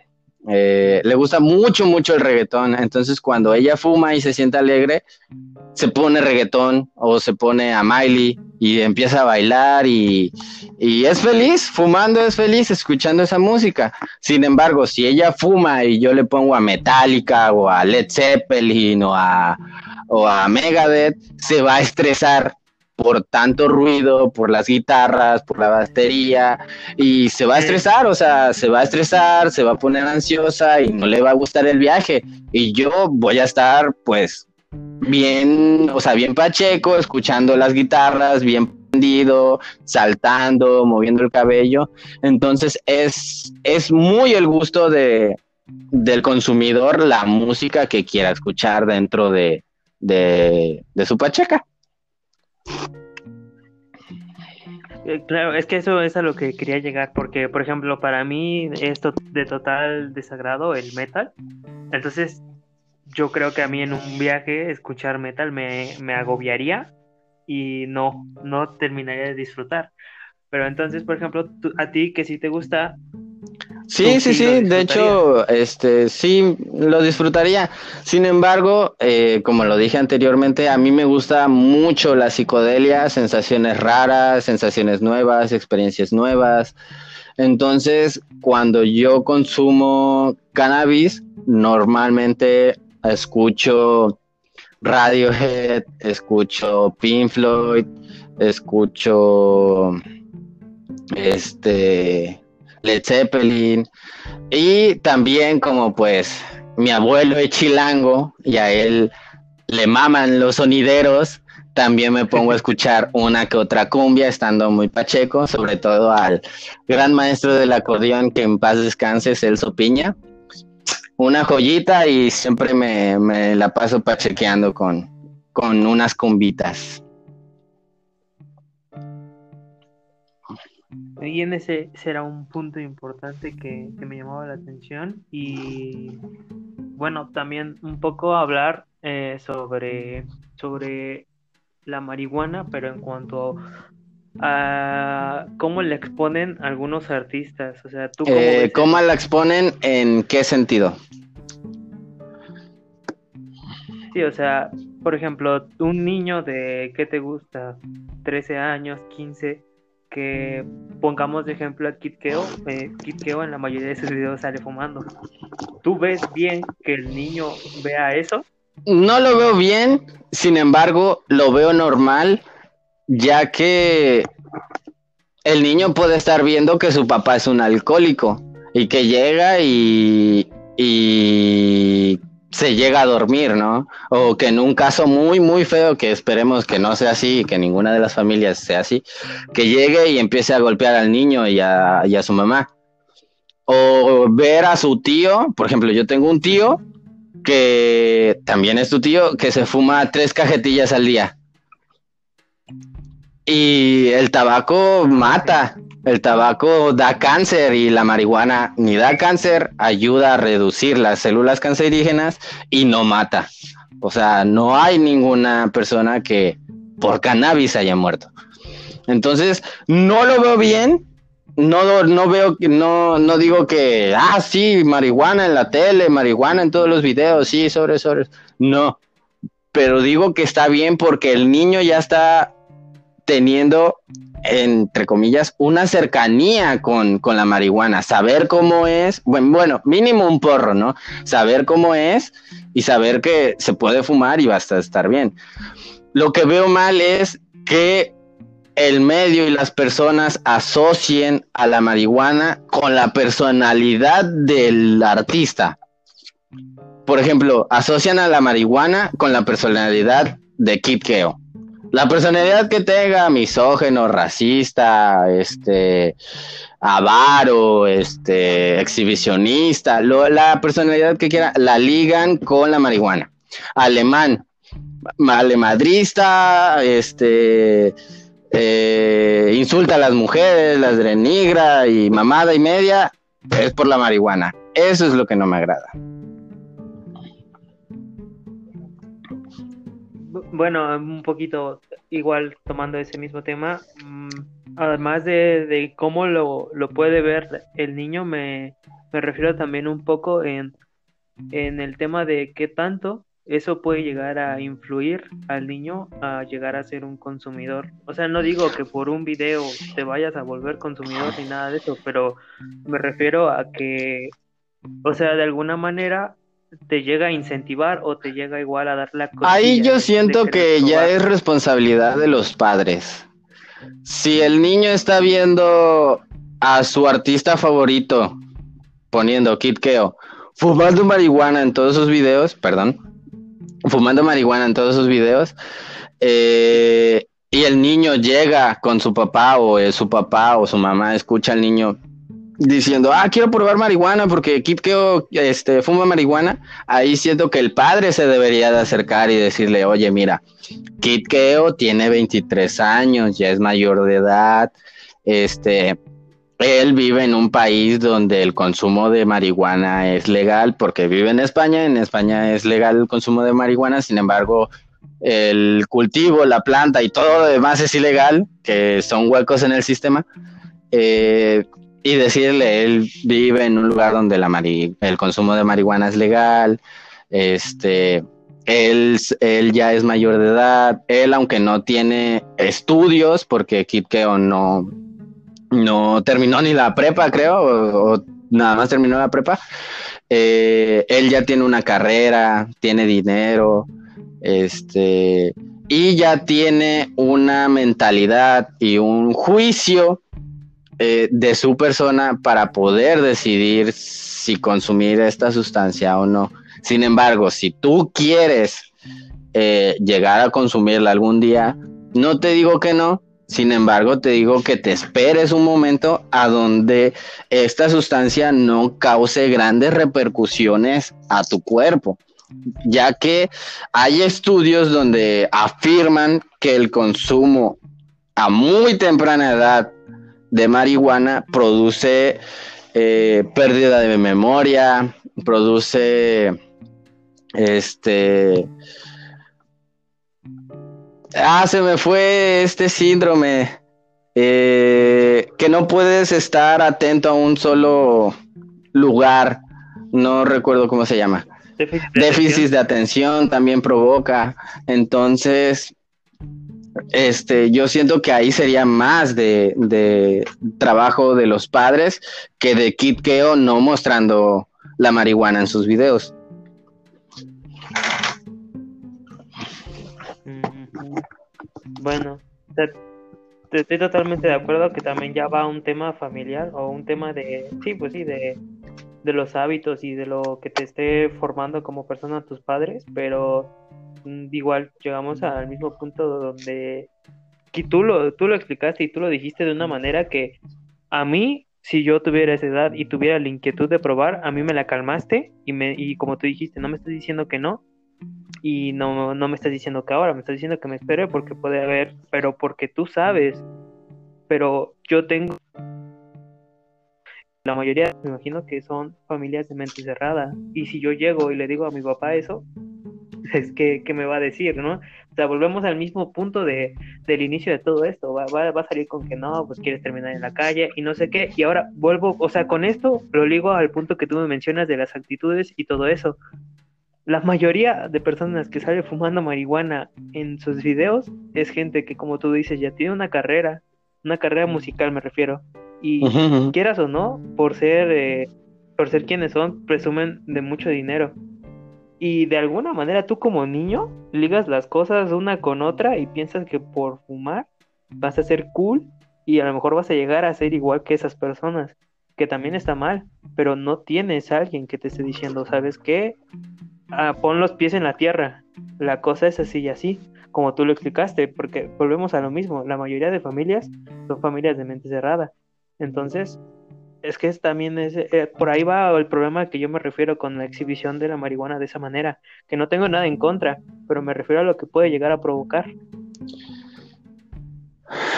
Eh, le gusta mucho, mucho el reggaetón. Entonces, cuando ella fuma y se siente alegre, se pone reggaetón o se pone a Miley y empieza a bailar y, y, es feliz, fumando es feliz, escuchando esa música. Sin embargo, si ella fuma y yo le pongo a Metallica o a Led Zeppelin o a, o a Megadeth, se va a estresar por tanto ruido, por las guitarras, por la batería, y se va a estresar, o sea, se va a estresar, se va a poner ansiosa y no le va a gustar el viaje. Y yo voy a estar, pues, bien, o sea, bien pacheco, escuchando las guitarras, bien prendido, saltando, moviendo el cabello. Entonces es, es muy el gusto de, del consumidor la música que quiera escuchar dentro de, de, de su pacheca. Eh, claro, es que eso es a lo que quería llegar, porque por ejemplo, para mí es de total desagrado el metal. Entonces, yo creo que a mí en un viaje escuchar metal me, me agobiaría y no, no terminaría de disfrutar. Pero entonces, por ejemplo, a ti que sí te gusta, Sí, sí, sí, de hecho, este, sí, lo disfrutaría. Sin embargo, eh, como lo dije anteriormente, a mí me gusta mucho la psicodelia, sensaciones raras, sensaciones nuevas, experiencias nuevas. Entonces, cuando yo consumo cannabis, normalmente escucho Radiohead, escucho Pink Floyd, escucho este Led Zeppelin. Y también como pues mi abuelo es chilango y a él le maman los sonideros, también me pongo a escuchar una que otra cumbia estando muy pacheco, sobre todo al gran maestro del acordeón que en paz descanse, Celso Piña. Una joyita y siempre me, me la paso pachequeando con, con unas cumbitas. Y en ese será un punto importante que, me llamaba la atención. Y bueno, también un poco hablar eh, sobre, sobre la marihuana, pero en cuanto a cómo la exponen algunos artistas. O sea, ¿tú cómo, eh, ¿cómo la exponen en qué sentido? Sí, o sea, por ejemplo, un niño de, ¿qué te gusta? 13 años, 15 que pongamos de ejemplo a Kid Keo, eh, Kid en la mayoría de sus videos sale fumando. ¿Tú ves bien que el niño vea eso? No lo veo bien, sin embargo, lo veo normal, ya que el niño puede estar viendo que su papá es un alcohólico y que llega y, y se llega a dormir, ¿no? O que en un caso muy, muy feo, que esperemos que no sea así, que ninguna de las familias sea así, que llegue y empiece a golpear al niño y a, y a su mamá. O ver a su tío, por ejemplo, yo tengo un tío que también es tu tío, que se fuma tres cajetillas al día. Y el tabaco mata. El tabaco da cáncer y la marihuana ni da cáncer, ayuda a reducir las células cancerígenas y no mata. O sea, no hay ninguna persona que por cannabis haya muerto. Entonces, no lo veo bien. No, no veo no, no digo que, ah, sí, marihuana en la tele, marihuana en todos los videos, sí, sobre, sobre. No, pero digo que está bien porque el niño ya está teniendo entre comillas, una cercanía con, la marihuana, saber cómo es, bueno, bueno, mínimo un porro, ¿no? Saber cómo es y saber que se puede fumar y basta estar bien. Lo que veo mal es que el medio y las personas asocien a la marihuana con la personalidad del artista. Por ejemplo, asocian a la marihuana con la personalidad de Kid Keo la personalidad que tenga, misógeno, racista, este, avaro, este, exhibicionista, la personalidad que quiera, la ligan con la marihuana. Alemán, alemadrista, este, eh, insulta a las mujeres, las denigra y mamada y media, es por la marihuana. Eso es lo que no me agrada. Bueno, un poquito igual tomando ese mismo tema, mm, además de, cómo lo, puede ver el niño, me, refiero también un poco en, en el tema de qué tanto eso puede llegar a influir al niño a llegar a ser un consumidor. O sea, no digo que por un video te vayas a volver consumidor ni nada de eso, pero me refiero a que, o sea, de alguna manera te llega a incentivar o te llega igual a dar la Ahí yo siento que ya es responsabilidad de los padres. Si el niño está viendo a su artista favorito poniendo Kid Keo fumando marihuana en todos sus videos, perdón, fumando marihuana en todos sus videos, eh, y el niño llega con su papá o su papá o su mamá escucha al niño diciendo, ah, quiero probar marihuana porque Kip Keo este, fuma marihuana, ahí siento que el padre se debería de acercar y decirle, oye, mira, Kip Keo tiene 23 años, ya es mayor de edad, este, él vive en un país donde el consumo de marihuana es legal porque vive en España, en España es legal el consumo de marihuana, sin embargo, el cultivo, la planta y todo lo demás es ilegal, que son huecos en el sistema. Eh, y decirle, él vive en un lugar donde el consumo de marihuana es legal, este, él, él ya es mayor de edad, él aunque no tiene estudios, porque Kip Keo no, no terminó ni la prepa, creo, o, nada más terminó la prepa, eh, él ya tiene una carrera, tiene dinero, este, y ya tiene una mentalidad y un juicio eh, de su persona para poder decidir si consumir esta sustancia o no. Sin embargo, si tú quieres eh, llegar a consumirla algún día, no te digo que no, sin embargo, te digo que te esperes un momento a donde esta sustancia no cause grandes repercusiones a tu cuerpo, ya que hay estudios donde afirman que el consumo a muy temprana edad de marihuana produce eh, pérdida de memoria, produce este... Ah, se me fue este síndrome eh, que no puedes estar atento a un solo lugar. No recuerdo cómo se llama. Déficit de atención también provoca. Entonces, este, yo siento que ahí sería más de, trabajo de los padres que de Kid Keo no mostrando la marihuana en sus videos. Bueno, estoy totalmente de acuerdo que también ya va un tema familiar o un tema de, sí, pues sí, de, de los hábitos y de lo que te esté formando como persona tus padres, pero Mm, igual llegamos al mismo punto donde tú lo, tú lo explicaste y tú lo dijiste de una manera que a mí, si yo tuviera esa edad y tuviera la inquietud de probar, a mí me la calmaste y, me, y como tú dijiste, no me estás diciendo que no y no, no me estás diciendo que ahora, me estás diciendo que me espere porque puede haber, pero porque tú sabes, pero yo tengo la mayoría me imagino que son familias de mente cerrada y si yo llego y le digo a mi papá eso es que, me va a decir, ¿no? O sea, volvemos al mismo punto de, del inicio de todo esto. Va, va, va, a salir con que no, pues quieres terminar en la calle y no sé qué. Y ahora vuelvo, o sea, con esto lo ligo al punto que tú me mencionas de las actitudes y todo eso. La mayoría de personas que sale fumando marihuana en sus videos es gente que, como tú dices, ya tiene una carrera, una carrera musical me refiero. Y quieras o no, por ser, eh, por ser quienes son, presumen de mucho dinero y de alguna manera tú como niño ligas las cosas una con otra y piensas que por fumar vas a ser cool y a lo mejor vas a llegar a ser igual que esas personas, que también está mal, pero no tienes a alguien que te esté diciendo, ¿sabes qué? Ah, pon los pies en la tierra, la cosa es así y así, como tú lo explicaste, porque volvemos a lo mismo, la mayoría de familias son familias de mente cerrada, entonces es que es, también es, eh, por ahí va el problema que yo me refiero con la exhibición de la marihuana de esa manera, que no tengo nada en contra, pero me refiero a lo que puede llegar a provocar.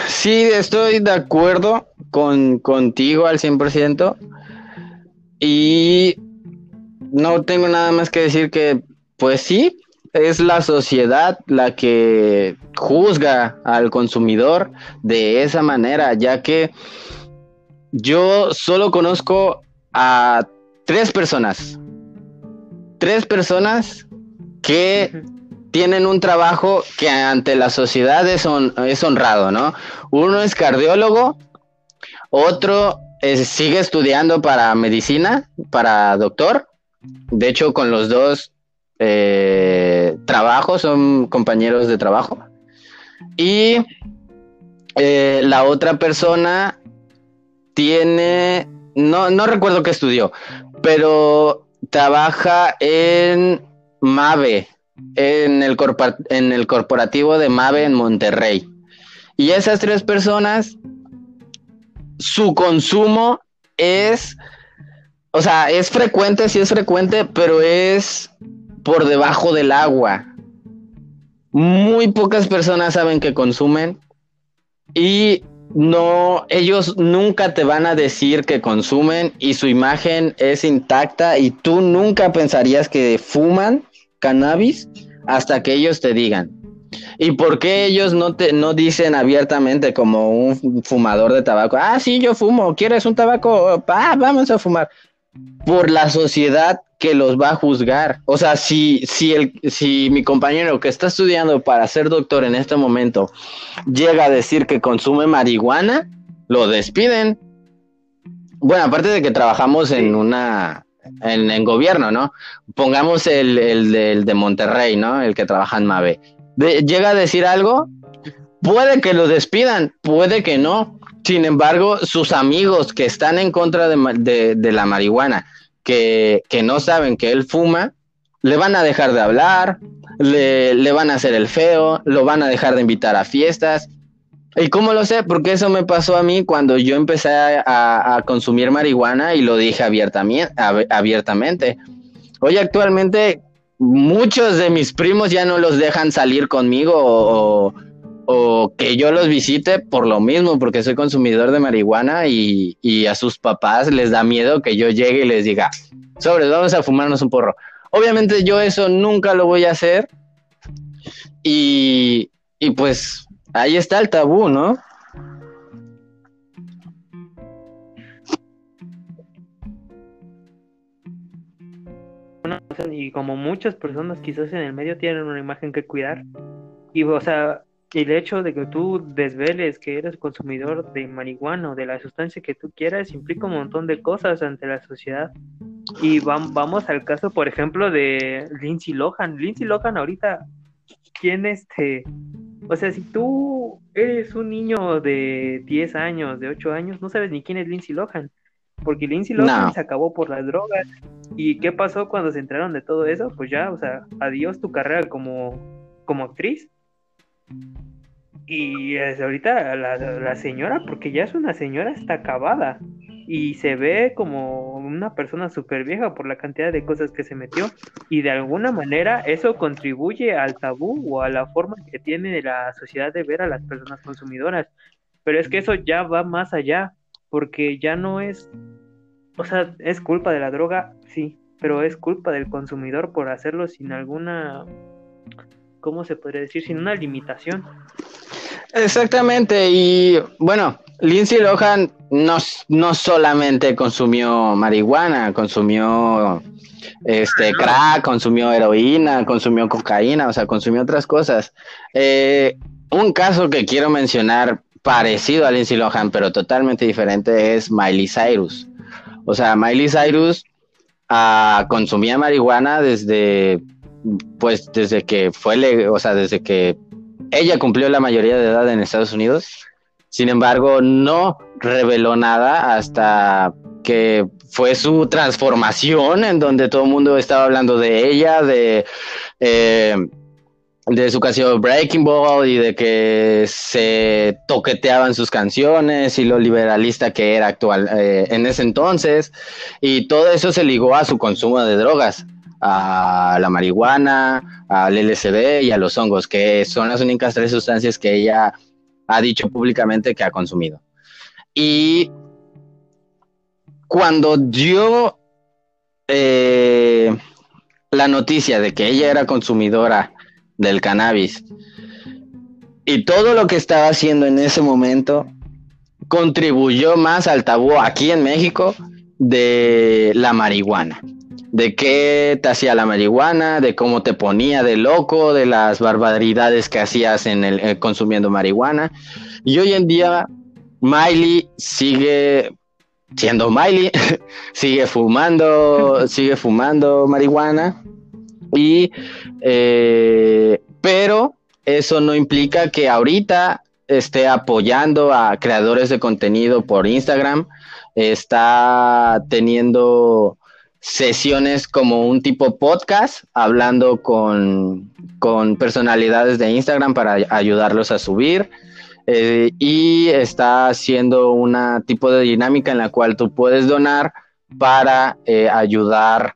Sí, estoy de acuerdo con, contigo al 100% y no tengo nada más que decir que, pues sí, es la sociedad la que juzga al consumidor de esa manera, ya que yo solo conozco a tres personas. Tres personas que tienen un trabajo que ante la sociedad es, honrado, ¿no? Uno es cardiólogo, otro sigue estudiando para medicina, para doctor. De hecho, con los dos eh, trabajos, son compañeros de trabajo. Y eh, la otra persona tiene, no, no recuerdo qué estudió, pero trabaja en Mave, en el, en el corporativo de Mave en Monterrey. Y esas tres personas, su consumo es, o sea, es frecuente, sí es frecuente, pero es por debajo del agua. Muy pocas personas saben que consumen y no, ellos nunca te van a decir que consumen y su imagen es intacta y tú nunca pensarías que fuman cannabis hasta que ellos te digan. ¿Y por qué ellos no te no dicen abiertamente como un fumador de tabaco? Ah, sí, yo fumo, ¿quieres un tabaco? Ah, vamos a fumar. Por la sociedad que los va a juzgar. O sea, si, si, el, si mi compañero que está estudiando para ser doctor en este momento llega a decir que consume marihuana, lo despiden. Bueno, aparte de que trabajamos en una, en, gobierno, ¿no? Pongamos el, el, de Monterrey, ¿no? El que trabaja en MAVE. llega a decir algo, puede que lo despidan, puede que no. Sin embargo, sus amigos que están en contra de, de la marihuana, que, no saben que él fuma, le van a dejar de hablar, le, van a hacer el feo, lo van a dejar de invitar a fiestas. ¿Y cómo lo sé? Porque eso me pasó a mí cuando yo empecé a, consumir marihuana y lo dije abiertamente, abiertamente. Hoy actualmente muchos de mis primos ya no los dejan salir conmigo o, o que yo los visite por lo mismo, porque soy consumidor de marihuana y, a sus papás les da miedo que yo llegue y les diga, sobre, vamos a fumarnos un porro. Obviamente yo eso nunca lo voy a hacer y, y pues ahí está el tabú, ¿no? Y como muchas personas quizás en el medio tienen una imagen que cuidar. Y o sea, y el hecho de que tú desveles que eres consumidor de marihuana o de la sustancia que tú quieras implica un montón de cosas ante la sociedad. Y vamos al caso, por ejemplo, de Lindsay Lohan. Lindsay Lohan ahorita, ¿quién este? O sea, si tú eres un niño de 10 años, de 8 años, no sabes ni quién es Lindsay Lohan. Porque Lindsay Lohan se acabó por las drogas. ¿Y qué pasó cuando se enteraron de todo eso? Pues ya, o sea, adiós tu carrera como, como actriz y ahorita la, señora, porque ya es una señora, está acabada. Y se ve como una persona súper vieja por la cantidad de cosas que se metió. Y de alguna manera eso contribuye al tabú o a la forma que tiene la sociedad de ver a las personas consumidoras. Pero es que eso ya va más allá, porque ya no es, o sea, es culpa de la droga, sí, pero es culpa del consumidor por hacerlo sin alguna ¿cómo se podría decir? Sin una limitación. Exactamente, y bueno, Lindsay Lohan no, no solamente consumió marihuana, consumió este crack, consumió heroína, consumió cocaína, o sea, consumió otras cosas. Eh, un caso que quiero mencionar parecido a Lindsay Lohan, pero totalmente diferente, es Miley Cyrus. O sea, Miley Cyrus ah, consumía marihuana desde pues desde que fue, o sea, desde que ella cumplió la mayoría de edad en Estados Unidos. Sin embargo, no reveló nada hasta que fue su transformación en donde todo el mundo estaba hablando de ella, de, eh, de su canción Breaking Ball y de que se toqueteaban sus canciones y lo liberalista que era actual eh, en ese entonces. Y todo eso se ligó a su consumo de drogas a la marihuana, al LSD y a los hongos, que son las únicas tres sustancias que ella ha dicho públicamente que ha consumido. Y cuando dio eh, la noticia de que ella era consumidora del cannabis y todo lo que estaba haciendo en ese momento contribuyó más al tabú aquí en México de la marihuana de qué te hacía la marihuana, de cómo te ponía de loco, de las barbaridades que hacías en el eh, consumiendo marihuana. Y hoy en día Miley sigue siendo Miley, sigue fumando, sigue fumando marihuana y eh, pero eso no implica que ahorita esté apoyando a creadores de contenido por Instagram, está teniendo sesiones como un tipo podcast, hablando con, personalidades de Instagram para ayudarlos a subir. eh, y está haciendo una tipo de dinámica en la cual tú puedes donar para eh, ayudar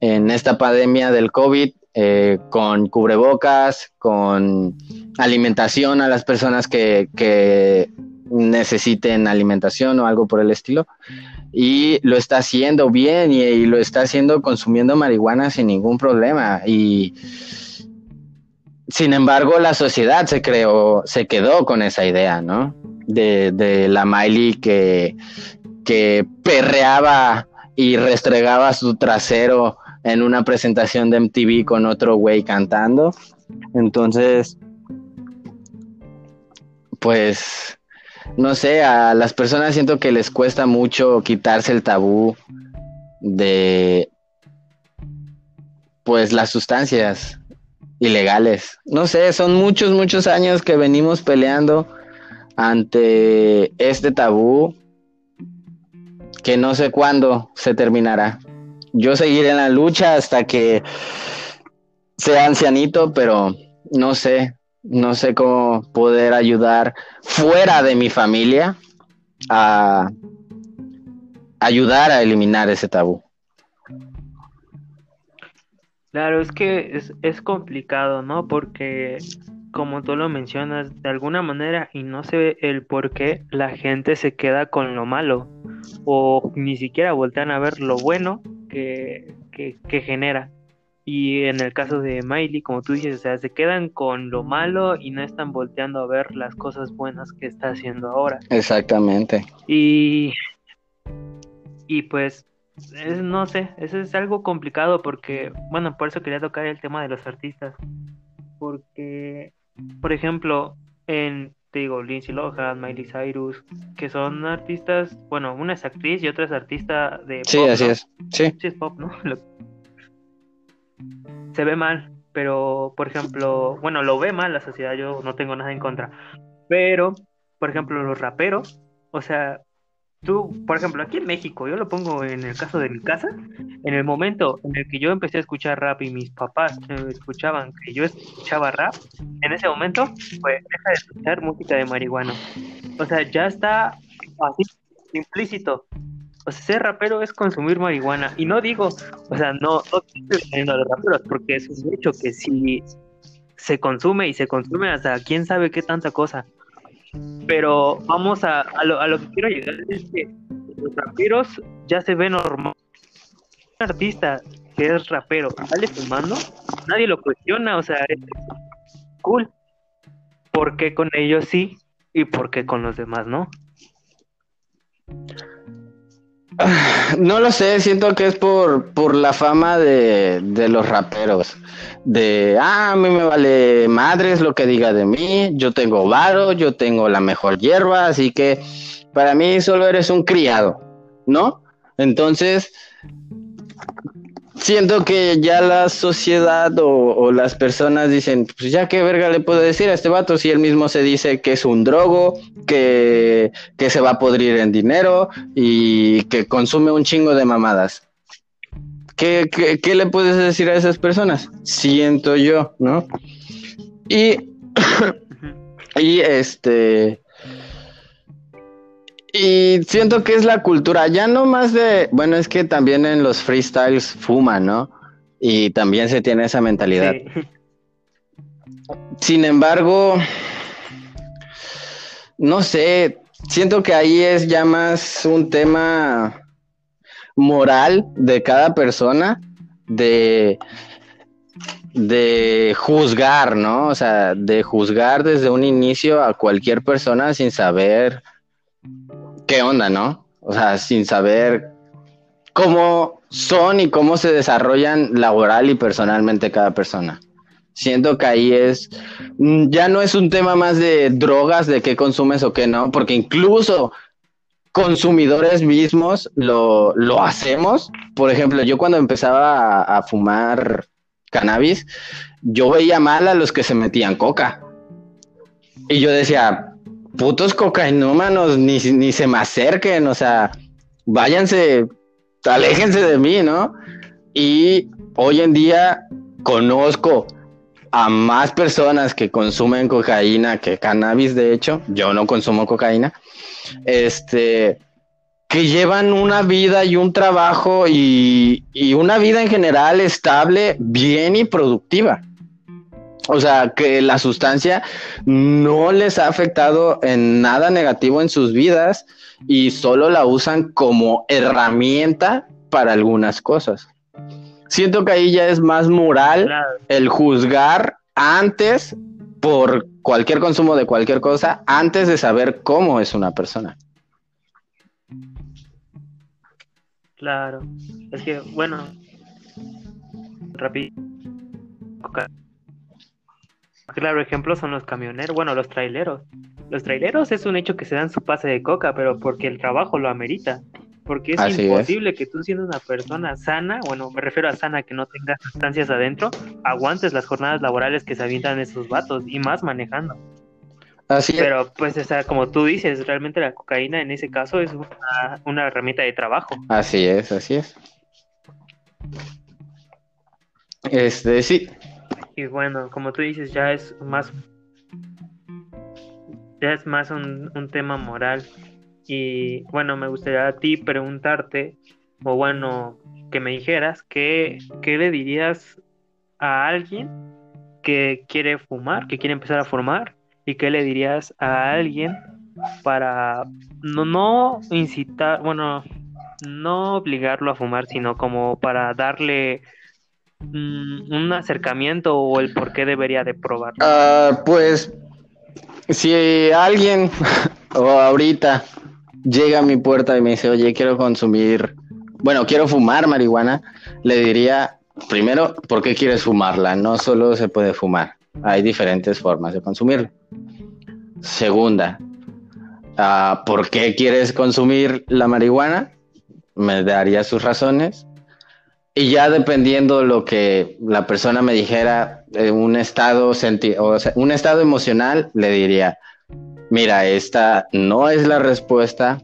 en esta pandemia del COVID eh, con cubrebocas, con alimentación a las personas que, que necesiten alimentación o algo por el estilo y lo está haciendo bien y, lo está haciendo consumiendo marihuana sin ningún problema. Y sin embargo la sociedad se creó se quedó con esa idea no de, la Miley que que perreaba y restregaba su trasero en una presentación de MTV con otro güey cantando. Entonces pues no sé, a las personas siento que les cuesta mucho quitarse el tabú de pues las sustancias ilegales. No sé, son muchos, muchos años que venimos peleando ante este tabú que no sé cuándo se terminará. Yo seguiré en la lucha hasta que sea ancianito, pero no sé, no sé cómo poder ayudar fuera de mi familia a ayudar a eliminar ese tabú. Claro, es que es, complicado, ¿no? Porque como tú lo mencionas, de alguna manera, y no sé el por qué, la gente se queda con lo malo o ni siquiera voltean a ver lo bueno que, que genera. Y en el caso de Miley, como tú dices, o sea, se quedan con lo malo y no están volteando a ver las cosas buenas que está haciendo ahora. Exactamente. Y, y pues, no sé, eso es algo complicado porque, bueno, por eso quería tocar el tema de los artistas. Porque, por ejemplo, en, te digo, Lindsay Lohan, Miley Cyrus, que son artistas, bueno, una es actriz y otra es artista de... Sí, así es. Sí. Sí, es pop, ¿no? se ve mal, pero por ejemplo, bueno, lo ve mal la sociedad, yo no tengo nada en contra, pero por ejemplo, los raperos, o sea, tú, por ejemplo, aquí en México, yo lo pongo en el caso de mi casa, en el momento en el que yo empecé a escuchar rap y mis papás escuchaban que yo escuchaba rap, en ese momento, pues deja de escuchar música de marihuana. O sea, ya está así implícito o sea, ser rapero es consumir marihuana. Y no digo, o sea, no, no estoy a los raperos, porque es un hecho que si se consume y se consume hasta quién sabe qué tanta cosa. Pero vamos a, a, lo, a lo que quiero llegar es que los raperos ya se ven normal. Un artista que es rapero sale fumando, nadie lo cuestiona, o sea, es cool. ¿Por qué con ellos sí y por qué con los demás no? No lo sé, siento que es por, por la fama de, de, los raperos. De, ah, a mí me vale madres lo que diga de mí, yo tengo varo, yo tengo la mejor hierba, así que para mí solo eres un criado, ¿no? Entonces, siento que ya la sociedad o, las personas dicen, pues ya qué verga le puedo decir a este vato si él mismo se dice que es un drogo, que, que se va a podrir en dinero y que consume un chingo de mamadas. ¿Qué, qué, qué le puedes decir a esas personas? Siento yo, ¿no? Y, y este, y siento que es la cultura, ya no más de, bueno, es que también en los freestyles fuman, ¿no? Y también se tiene esa mentalidad. Sin embargo, no sé, siento que ahí es ya más un tema moral de cada persona, de, de juzgar, ¿no? O sea, de juzgar desde un inicio a cualquier persona sin saber qué onda, ¿no? O sea, sin saber cómo son y cómo se desarrollan laboral y personalmente cada persona. Siento que ahí es, mm, ya no es un tema más de drogas, de qué consumes o qué no, porque incluso consumidores mismos lo, hacemos. Por ejemplo, yo cuando empezaba a, a fumar cannabis, yo veía mal a los que se metían coca. Y yo decía, putos cocainómanos ni, ni se me acerquen, o sea, váyanse, aléjense de mí, ¿no? Y hoy en día conozco a más personas que consumen cocaína que cannabis, de hecho, yo no consumo cocaína, este, que llevan una vida y un trabajo y, y una vida en general estable, bien y productiva. O sea, que la sustancia no les ha afectado en nada negativo en sus vidas y solo la usan como herramienta para algunas cosas. Siento que ahí ya es más moral el juzgar antes por cualquier consumo de cualquier cosa, antes de saber cómo es una persona. Claro, es que, bueno, rápido. Claro, ejemplo son los camioneros, bueno, los traileros. Los traileros es un hecho que se dan su pase de coca, pero porque el trabajo lo amerita. Porque es imposible que tú siendo una persona sana, bueno, me refiero a sana que no tenga sustancias adentro, aguantes las jornadas laborales que se avientan esos vatos y más manejando. Así Pero pues, o sea, como tú dices, realmente la cocaína en ese caso es una, una herramienta de trabajo. Así es, así es. Este, sí. Y bueno, como tú dices, ya es más ya es más un, un tema moral y bueno, me gustaría a ti preguntarte, o bueno, que me dijeras, ¿qué, qué le dirías a alguien que quiere fumar, que quiere empezar a fumar? ¿Y qué le dirías a alguien para no, no incitar, bueno, no obligarlo a fumar, sino como para darle un acercamiento o el por qué debería de probarlo? Ah, pues si alguien o ahorita llega a mi puerta y me dice, oye, quiero consumir, bueno, quiero fumar marihuana, le diría, primero, ¿por qué quieres fumarla? No solo se puede fumar, hay diferentes formas de consumirla. Segunda, uh, ¿por qué quieres consumir la marihuana? Me daría sus razones. Y ya dependiendo lo que la persona me dijera, un estado, o sea, un estado emocional, le diría, mira, esta no es la respuesta.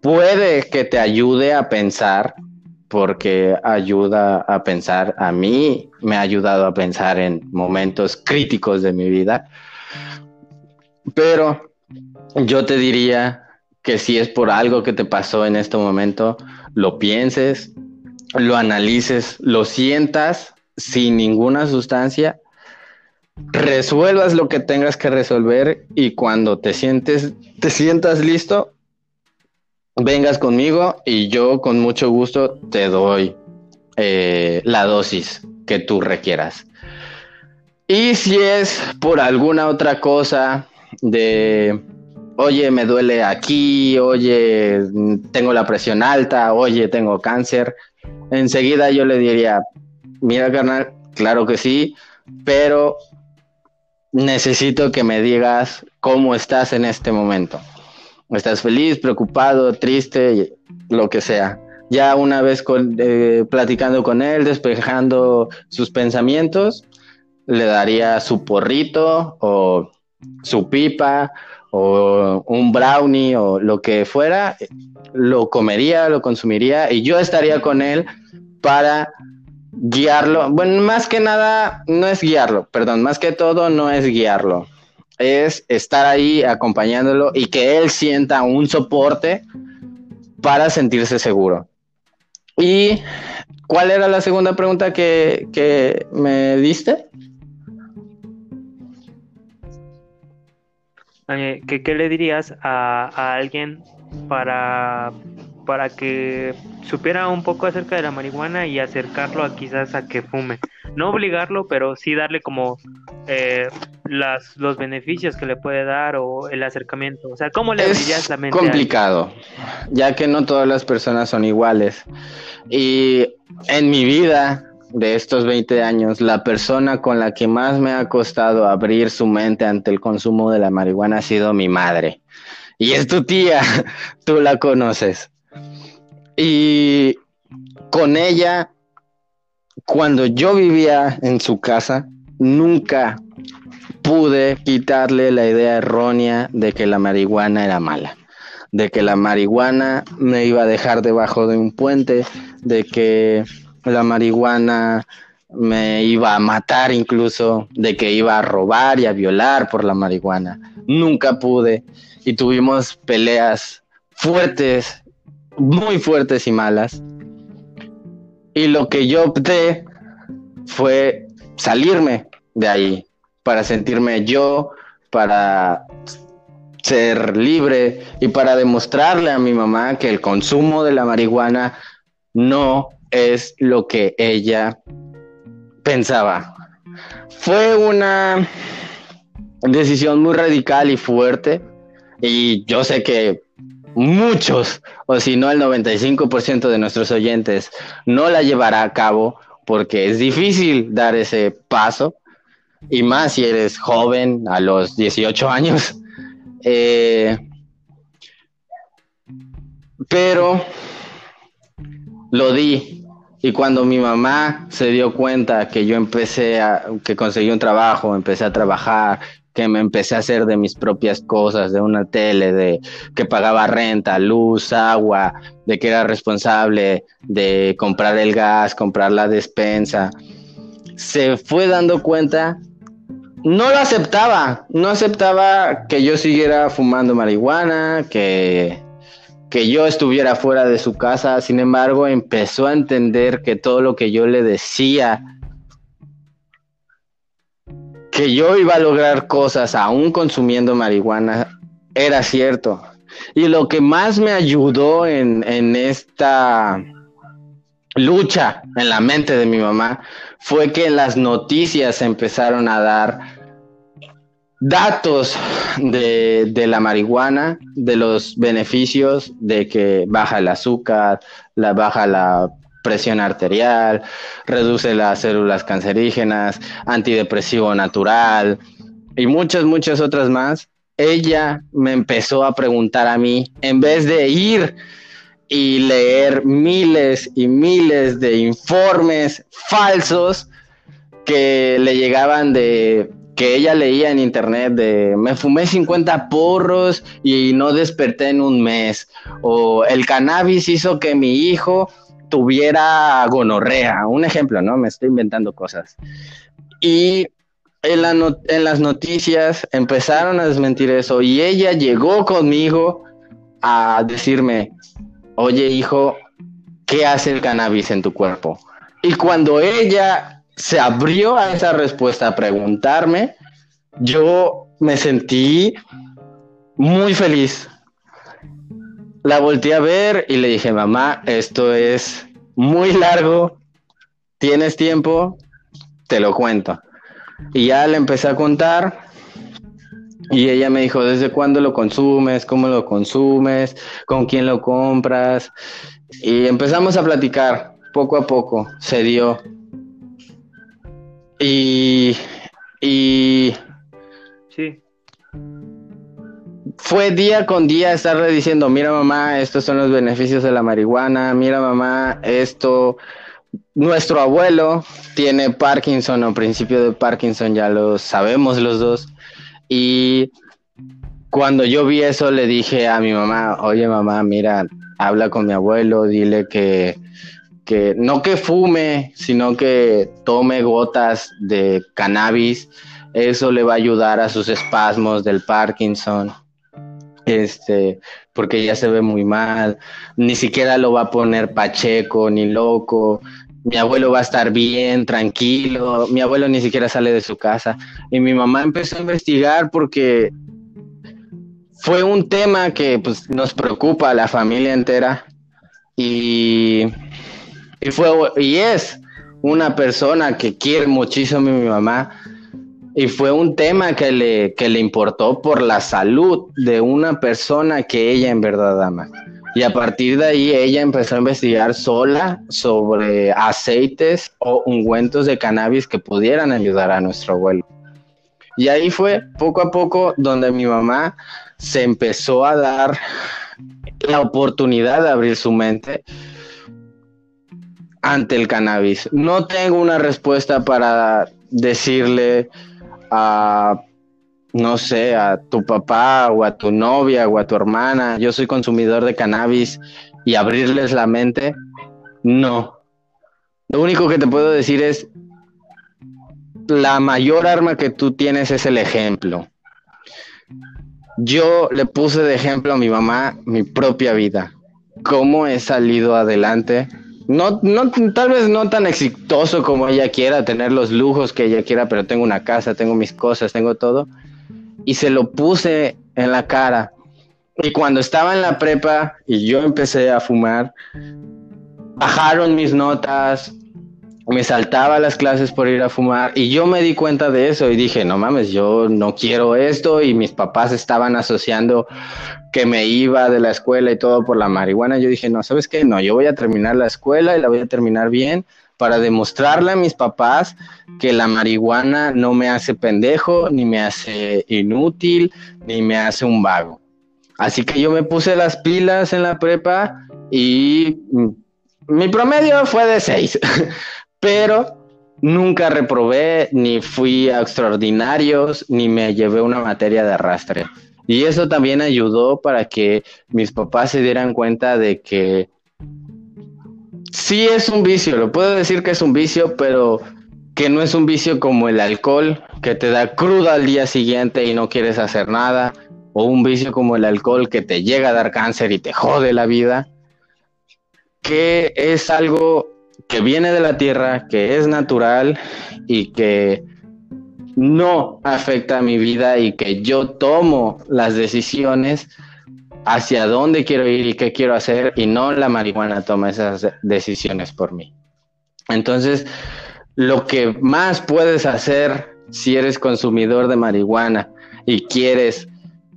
Puede que te ayude a pensar, porque ayuda a pensar. A mí me ha ayudado a pensar en momentos críticos de mi vida. Pero yo te diría que si es por algo que te pasó en este momento, lo pienses, lo analices, lo sientas sin ninguna sustancia resuelvas lo que tengas que resolver y cuando te sientes, te sientas listo, vengas conmigo y yo con mucho gusto te doy eh, la dosis que tú requieras. Y si es por alguna otra cosa de, oye, me duele aquí, oye, tengo la presión alta, oye, tengo cáncer, enseguida yo le diría, mira, carnal, claro que sí, pero necesito que me digas cómo estás en este momento. ¿Estás feliz, preocupado, triste, lo que sea? Ya una vez eh, platicando con él, despejando sus pensamientos, le daría su porrito o su pipa o un brownie o lo que fuera, lo comería, lo consumiría y yo estaría con él para guiarlo. Bueno, más que nada, no es guiarlo, perdón, más que todo no es guiarlo. Es estar ahí acompañándolo y que él sienta un soporte para sentirse seguro. ¿Y cuál era la segunda pregunta que, que me diste? ¿Qué, le dirías a, a alguien para para que supiera un poco acerca de la marihuana y acercarlo a quizás a que fume. No obligarlo, pero sí darle como eh, las, los beneficios que le puede dar o el acercamiento. O sea, ¿cómo le es la mente? complicado, ya que no todas las personas son iguales. Y en mi vida de estos 20 años, la persona con la que más me ha costado abrir su mente ante el consumo de la marihuana ha sido mi madre. Y es tu tía, tú la conoces. Y con ella, cuando yo vivía en su casa, nunca pude quitarle la idea errónea de que la marihuana era mala, de que la marihuana me iba a dejar debajo de un puente, de que la marihuana me iba a matar incluso, de que iba a robar y a violar por la marihuana. Nunca pude y tuvimos peleas fuertes, muy fuertes y malas. Y lo que yo opté fue salirme de ahí para sentirme yo, para ser libre y para demostrarle a mi mamá que el consumo de la marihuana no es lo que ella pensaba. Fue una decisión muy radical y fuerte y yo sé que muchos, o si no el 95% de nuestros oyentes, no la llevará a cabo porque es difícil dar ese paso y más si eres joven a los 18 años. Eh, pero lo di y cuando mi mamá se dio cuenta que yo empecé a, que conseguí un trabajo, empecé a trabajar, que me empecé a hacer de mis propias cosas, de una tele, de que pagaba renta, luz, agua, de que era responsable de comprar el gas, comprar la despensa, se fue dando cuenta, no lo aceptaba, no aceptaba que yo siguiera fumando marihuana, que que yo estuviera fuera de su casa, sin embargo, empezó a entender que todo lo que yo le decía, que yo iba a lograr cosas aún consumiendo marihuana, era cierto. Y lo que más me ayudó en, en esta lucha en la mente de mi mamá fue que las noticias empezaron a dar datos de, la marihuana, de los beneficios de que baja el azúcar, la baja la presión arterial, reduce las células cancerígenas, antidepresivo natural y muchas, muchas otras más. Ella me empezó a preguntar a mí, en vez de ir y leer miles y miles de informes falsos que le llegaban de que ella leía en internet de me fumé 50 porros y no desperté en un mes o el cannabis hizo que mi hijo tuviera gonorrea, un ejemplo, ¿no? Me estoy inventando cosas. Y en, en las noticias empezaron a desmentir eso y ella llegó conmigo a decirme, oye hijo, ¿qué hace el cannabis en tu cuerpo? Y cuando ella se abrió a esa respuesta, a preguntarme, yo me sentí muy feliz. La volteé a ver y le dije, mamá, esto es muy largo, tienes tiempo, te lo cuento. Y ya le empecé a contar y ella me dijo, ¿desde cuándo lo consumes? ¿Cómo lo consumes? ¿Con quién lo compras? Y empezamos a platicar poco a poco, se dio. Y, y sí. Fue día con día estarle diciendo, mira mamá, estos son los beneficios de la marihuana, mira mamá, esto, nuestro abuelo tiene Parkinson o principio de Parkinson, ya lo sabemos los dos. Y cuando yo vi eso le dije a mi mamá, oye mamá, mira, habla con mi abuelo, dile que que no que fume, sino que tome gotas de cannabis, eso le va a ayudar a sus espasmos del Parkinson. Este, porque ya se ve muy mal, ni siquiera lo va a poner pacheco ni loco. Mi abuelo va a estar bien, tranquilo. Mi abuelo ni siquiera sale de su casa. Y mi mamá empezó a investigar porque fue un tema que pues, nos preocupa a la familia entera. Y y fue y es una persona que quiere muchísimo a mi mamá y fue un tema que le, que le importó por la salud de una persona que ella en verdad ama. Y a partir de ahí ella empezó a investigar sola sobre aceites o ungüentos de cannabis que pudieran ayudar a nuestro abuelo. Y ahí fue poco a poco donde mi mamá se empezó a dar la oportunidad de abrir su mente ante el cannabis. No tengo una respuesta para decirle a, no sé, a tu papá o a tu novia o a tu hermana, yo soy consumidor de cannabis y abrirles la mente. No. Lo único que te puedo decir es, la mayor arma que tú tienes es el ejemplo. Yo le puse de ejemplo a mi mamá mi propia vida, cómo he salido adelante. No, no, tal vez no tan exitoso como ella quiera, tener los lujos que ella quiera, pero tengo una casa, tengo mis cosas, tengo todo. Y se lo puse en la cara. Y cuando estaba en la prepa y yo empecé a fumar, bajaron mis notas, me saltaba las clases por ir a fumar y yo me di cuenta de eso y dije, no mames, yo no quiero esto y mis papás estaban asociando que me iba de la escuela y todo por la marihuana. Yo dije, no, ¿sabes qué? No, yo voy a terminar la escuela y la voy a terminar bien para demostrarle a mis papás que la marihuana no me hace pendejo, ni me hace inútil, ni me hace un vago. Así que yo me puse las pilas en la prepa y mi promedio fue de 6, pero nunca reprobé, ni fui a extraordinarios, ni me llevé una materia de arrastre. Y eso también ayudó para que mis papás se dieran cuenta de que sí es un vicio, lo puedo decir que es un vicio, pero que no es un vicio como el alcohol, que te da cruda al día siguiente y no quieres hacer nada, o un vicio como el alcohol que te llega a dar cáncer y te jode la vida que es algo que viene de la tierra, que es natural y que no afecta a mi vida y que yo tomo las decisiones hacia dónde quiero ir y qué quiero hacer y no la marihuana toma esas decisiones por mí. Entonces, lo que más puedes hacer si eres consumidor de marihuana y quieres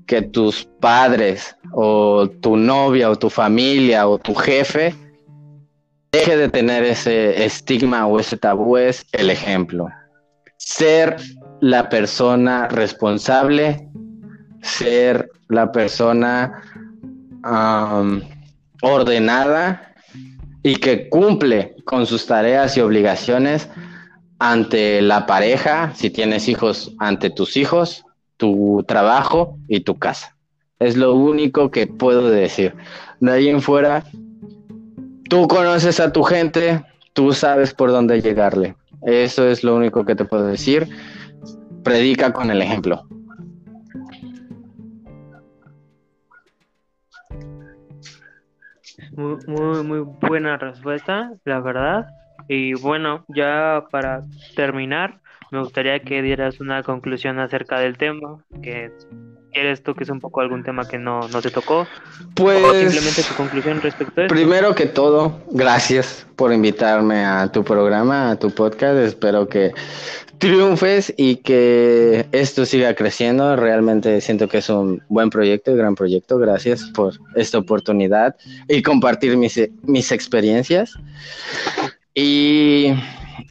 que tus padres o tu novia o tu familia o tu jefe deje de tener ese estigma o ese tabú es el ejemplo. Ser la persona responsable, ser la persona ordenada y que cumple con sus tareas y obligaciones ante la pareja, si tienes hijos, ante tus hijos, tu trabajo y tu casa. Es lo único que puedo decir. De ahí en fuera, tú conoces a tu gente, tú sabes por dónde llegarle. Eso es lo único que te puedo decir. Predica con el ejemplo. Muy, muy, buena respuesta, la verdad. Y bueno, ya para terminar, me gustaría que dieras una conclusión acerca del tema, ¿Quieres tú que es un poco algún tema que no, no te tocó? Pues. O simplemente tu conclusión respecto a esto. Primero que todo, gracias por invitarme a tu programa, a tu podcast. Espero que triunfes y que esto siga creciendo. Realmente siento que es un buen proyecto, un gran proyecto. Gracias por esta oportunidad y compartir mis, mis experiencias. Y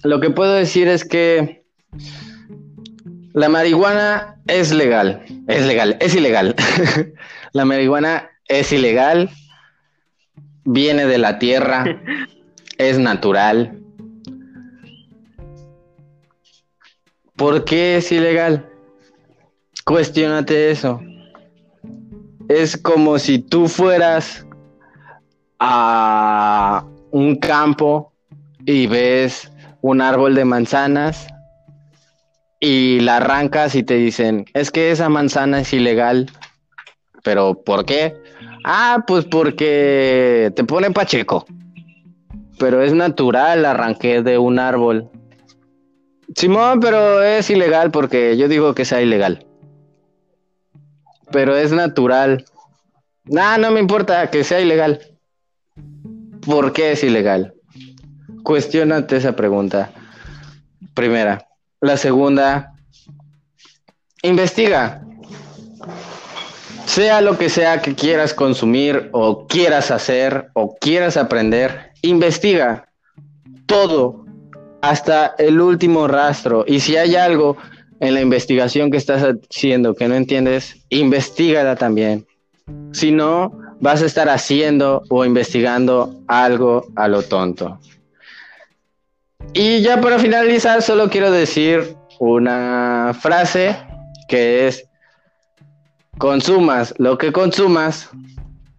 lo que puedo decir es que la marihuana es legal, es legal, es ilegal. la marihuana es ilegal, viene de la tierra, es natural. ¿Por qué es ilegal? Cuestiónate eso. Es como si tú fueras a un campo y ves un árbol de manzanas y la arrancas y te dicen, es que esa manzana es ilegal. ¿Pero por qué? Ah, pues porque te ponen pacheco. Pero es natural, arranqué de un árbol. Simón, pero es ilegal porque yo digo que sea ilegal. Pero es natural. Nah, no me importa que sea ilegal. ¿Por qué es ilegal? Cuestiónate esa pregunta. Primera. La segunda, investiga. Sea lo que sea que quieras consumir o quieras hacer o quieras aprender, investiga todo hasta el último rastro. Y si hay algo en la investigación que estás haciendo que no entiendes, investigala también. Si no, vas a estar haciendo o investigando algo a lo tonto. Y ya para finalizar, solo quiero decir una frase que es, consumas lo que consumas,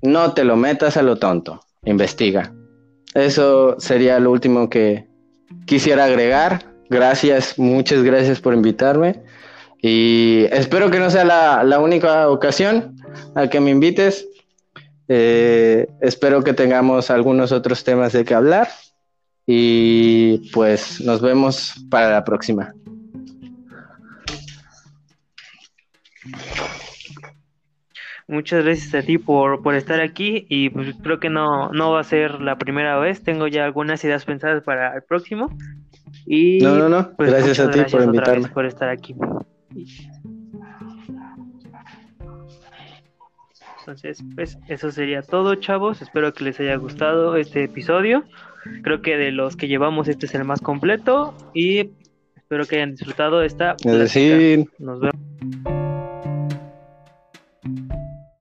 no te lo metas a lo tonto, investiga. Eso sería lo último que quisiera agregar. gracias, muchas gracias por invitarme. Y espero que no sea la, única ocasión a que me invites. Eh, espero que tengamos algunos otros temas de que hablar. Y pues nos vemos para la próxima. Muchas gracias a ti por, por estar aquí y pues creo que no, no va a ser la primera vez. Tengo ya algunas ideas pensadas para el próximo. Y no, no, no. Pues, gracias a ti por invitarme. por estar aquí. Entonces, pues eso sería todo, chavos. Espero que les haya gustado este episodio. Creo que de los que llevamos este es el más completo y espero que hayan disfrutado esta. Es decir, nos vemos.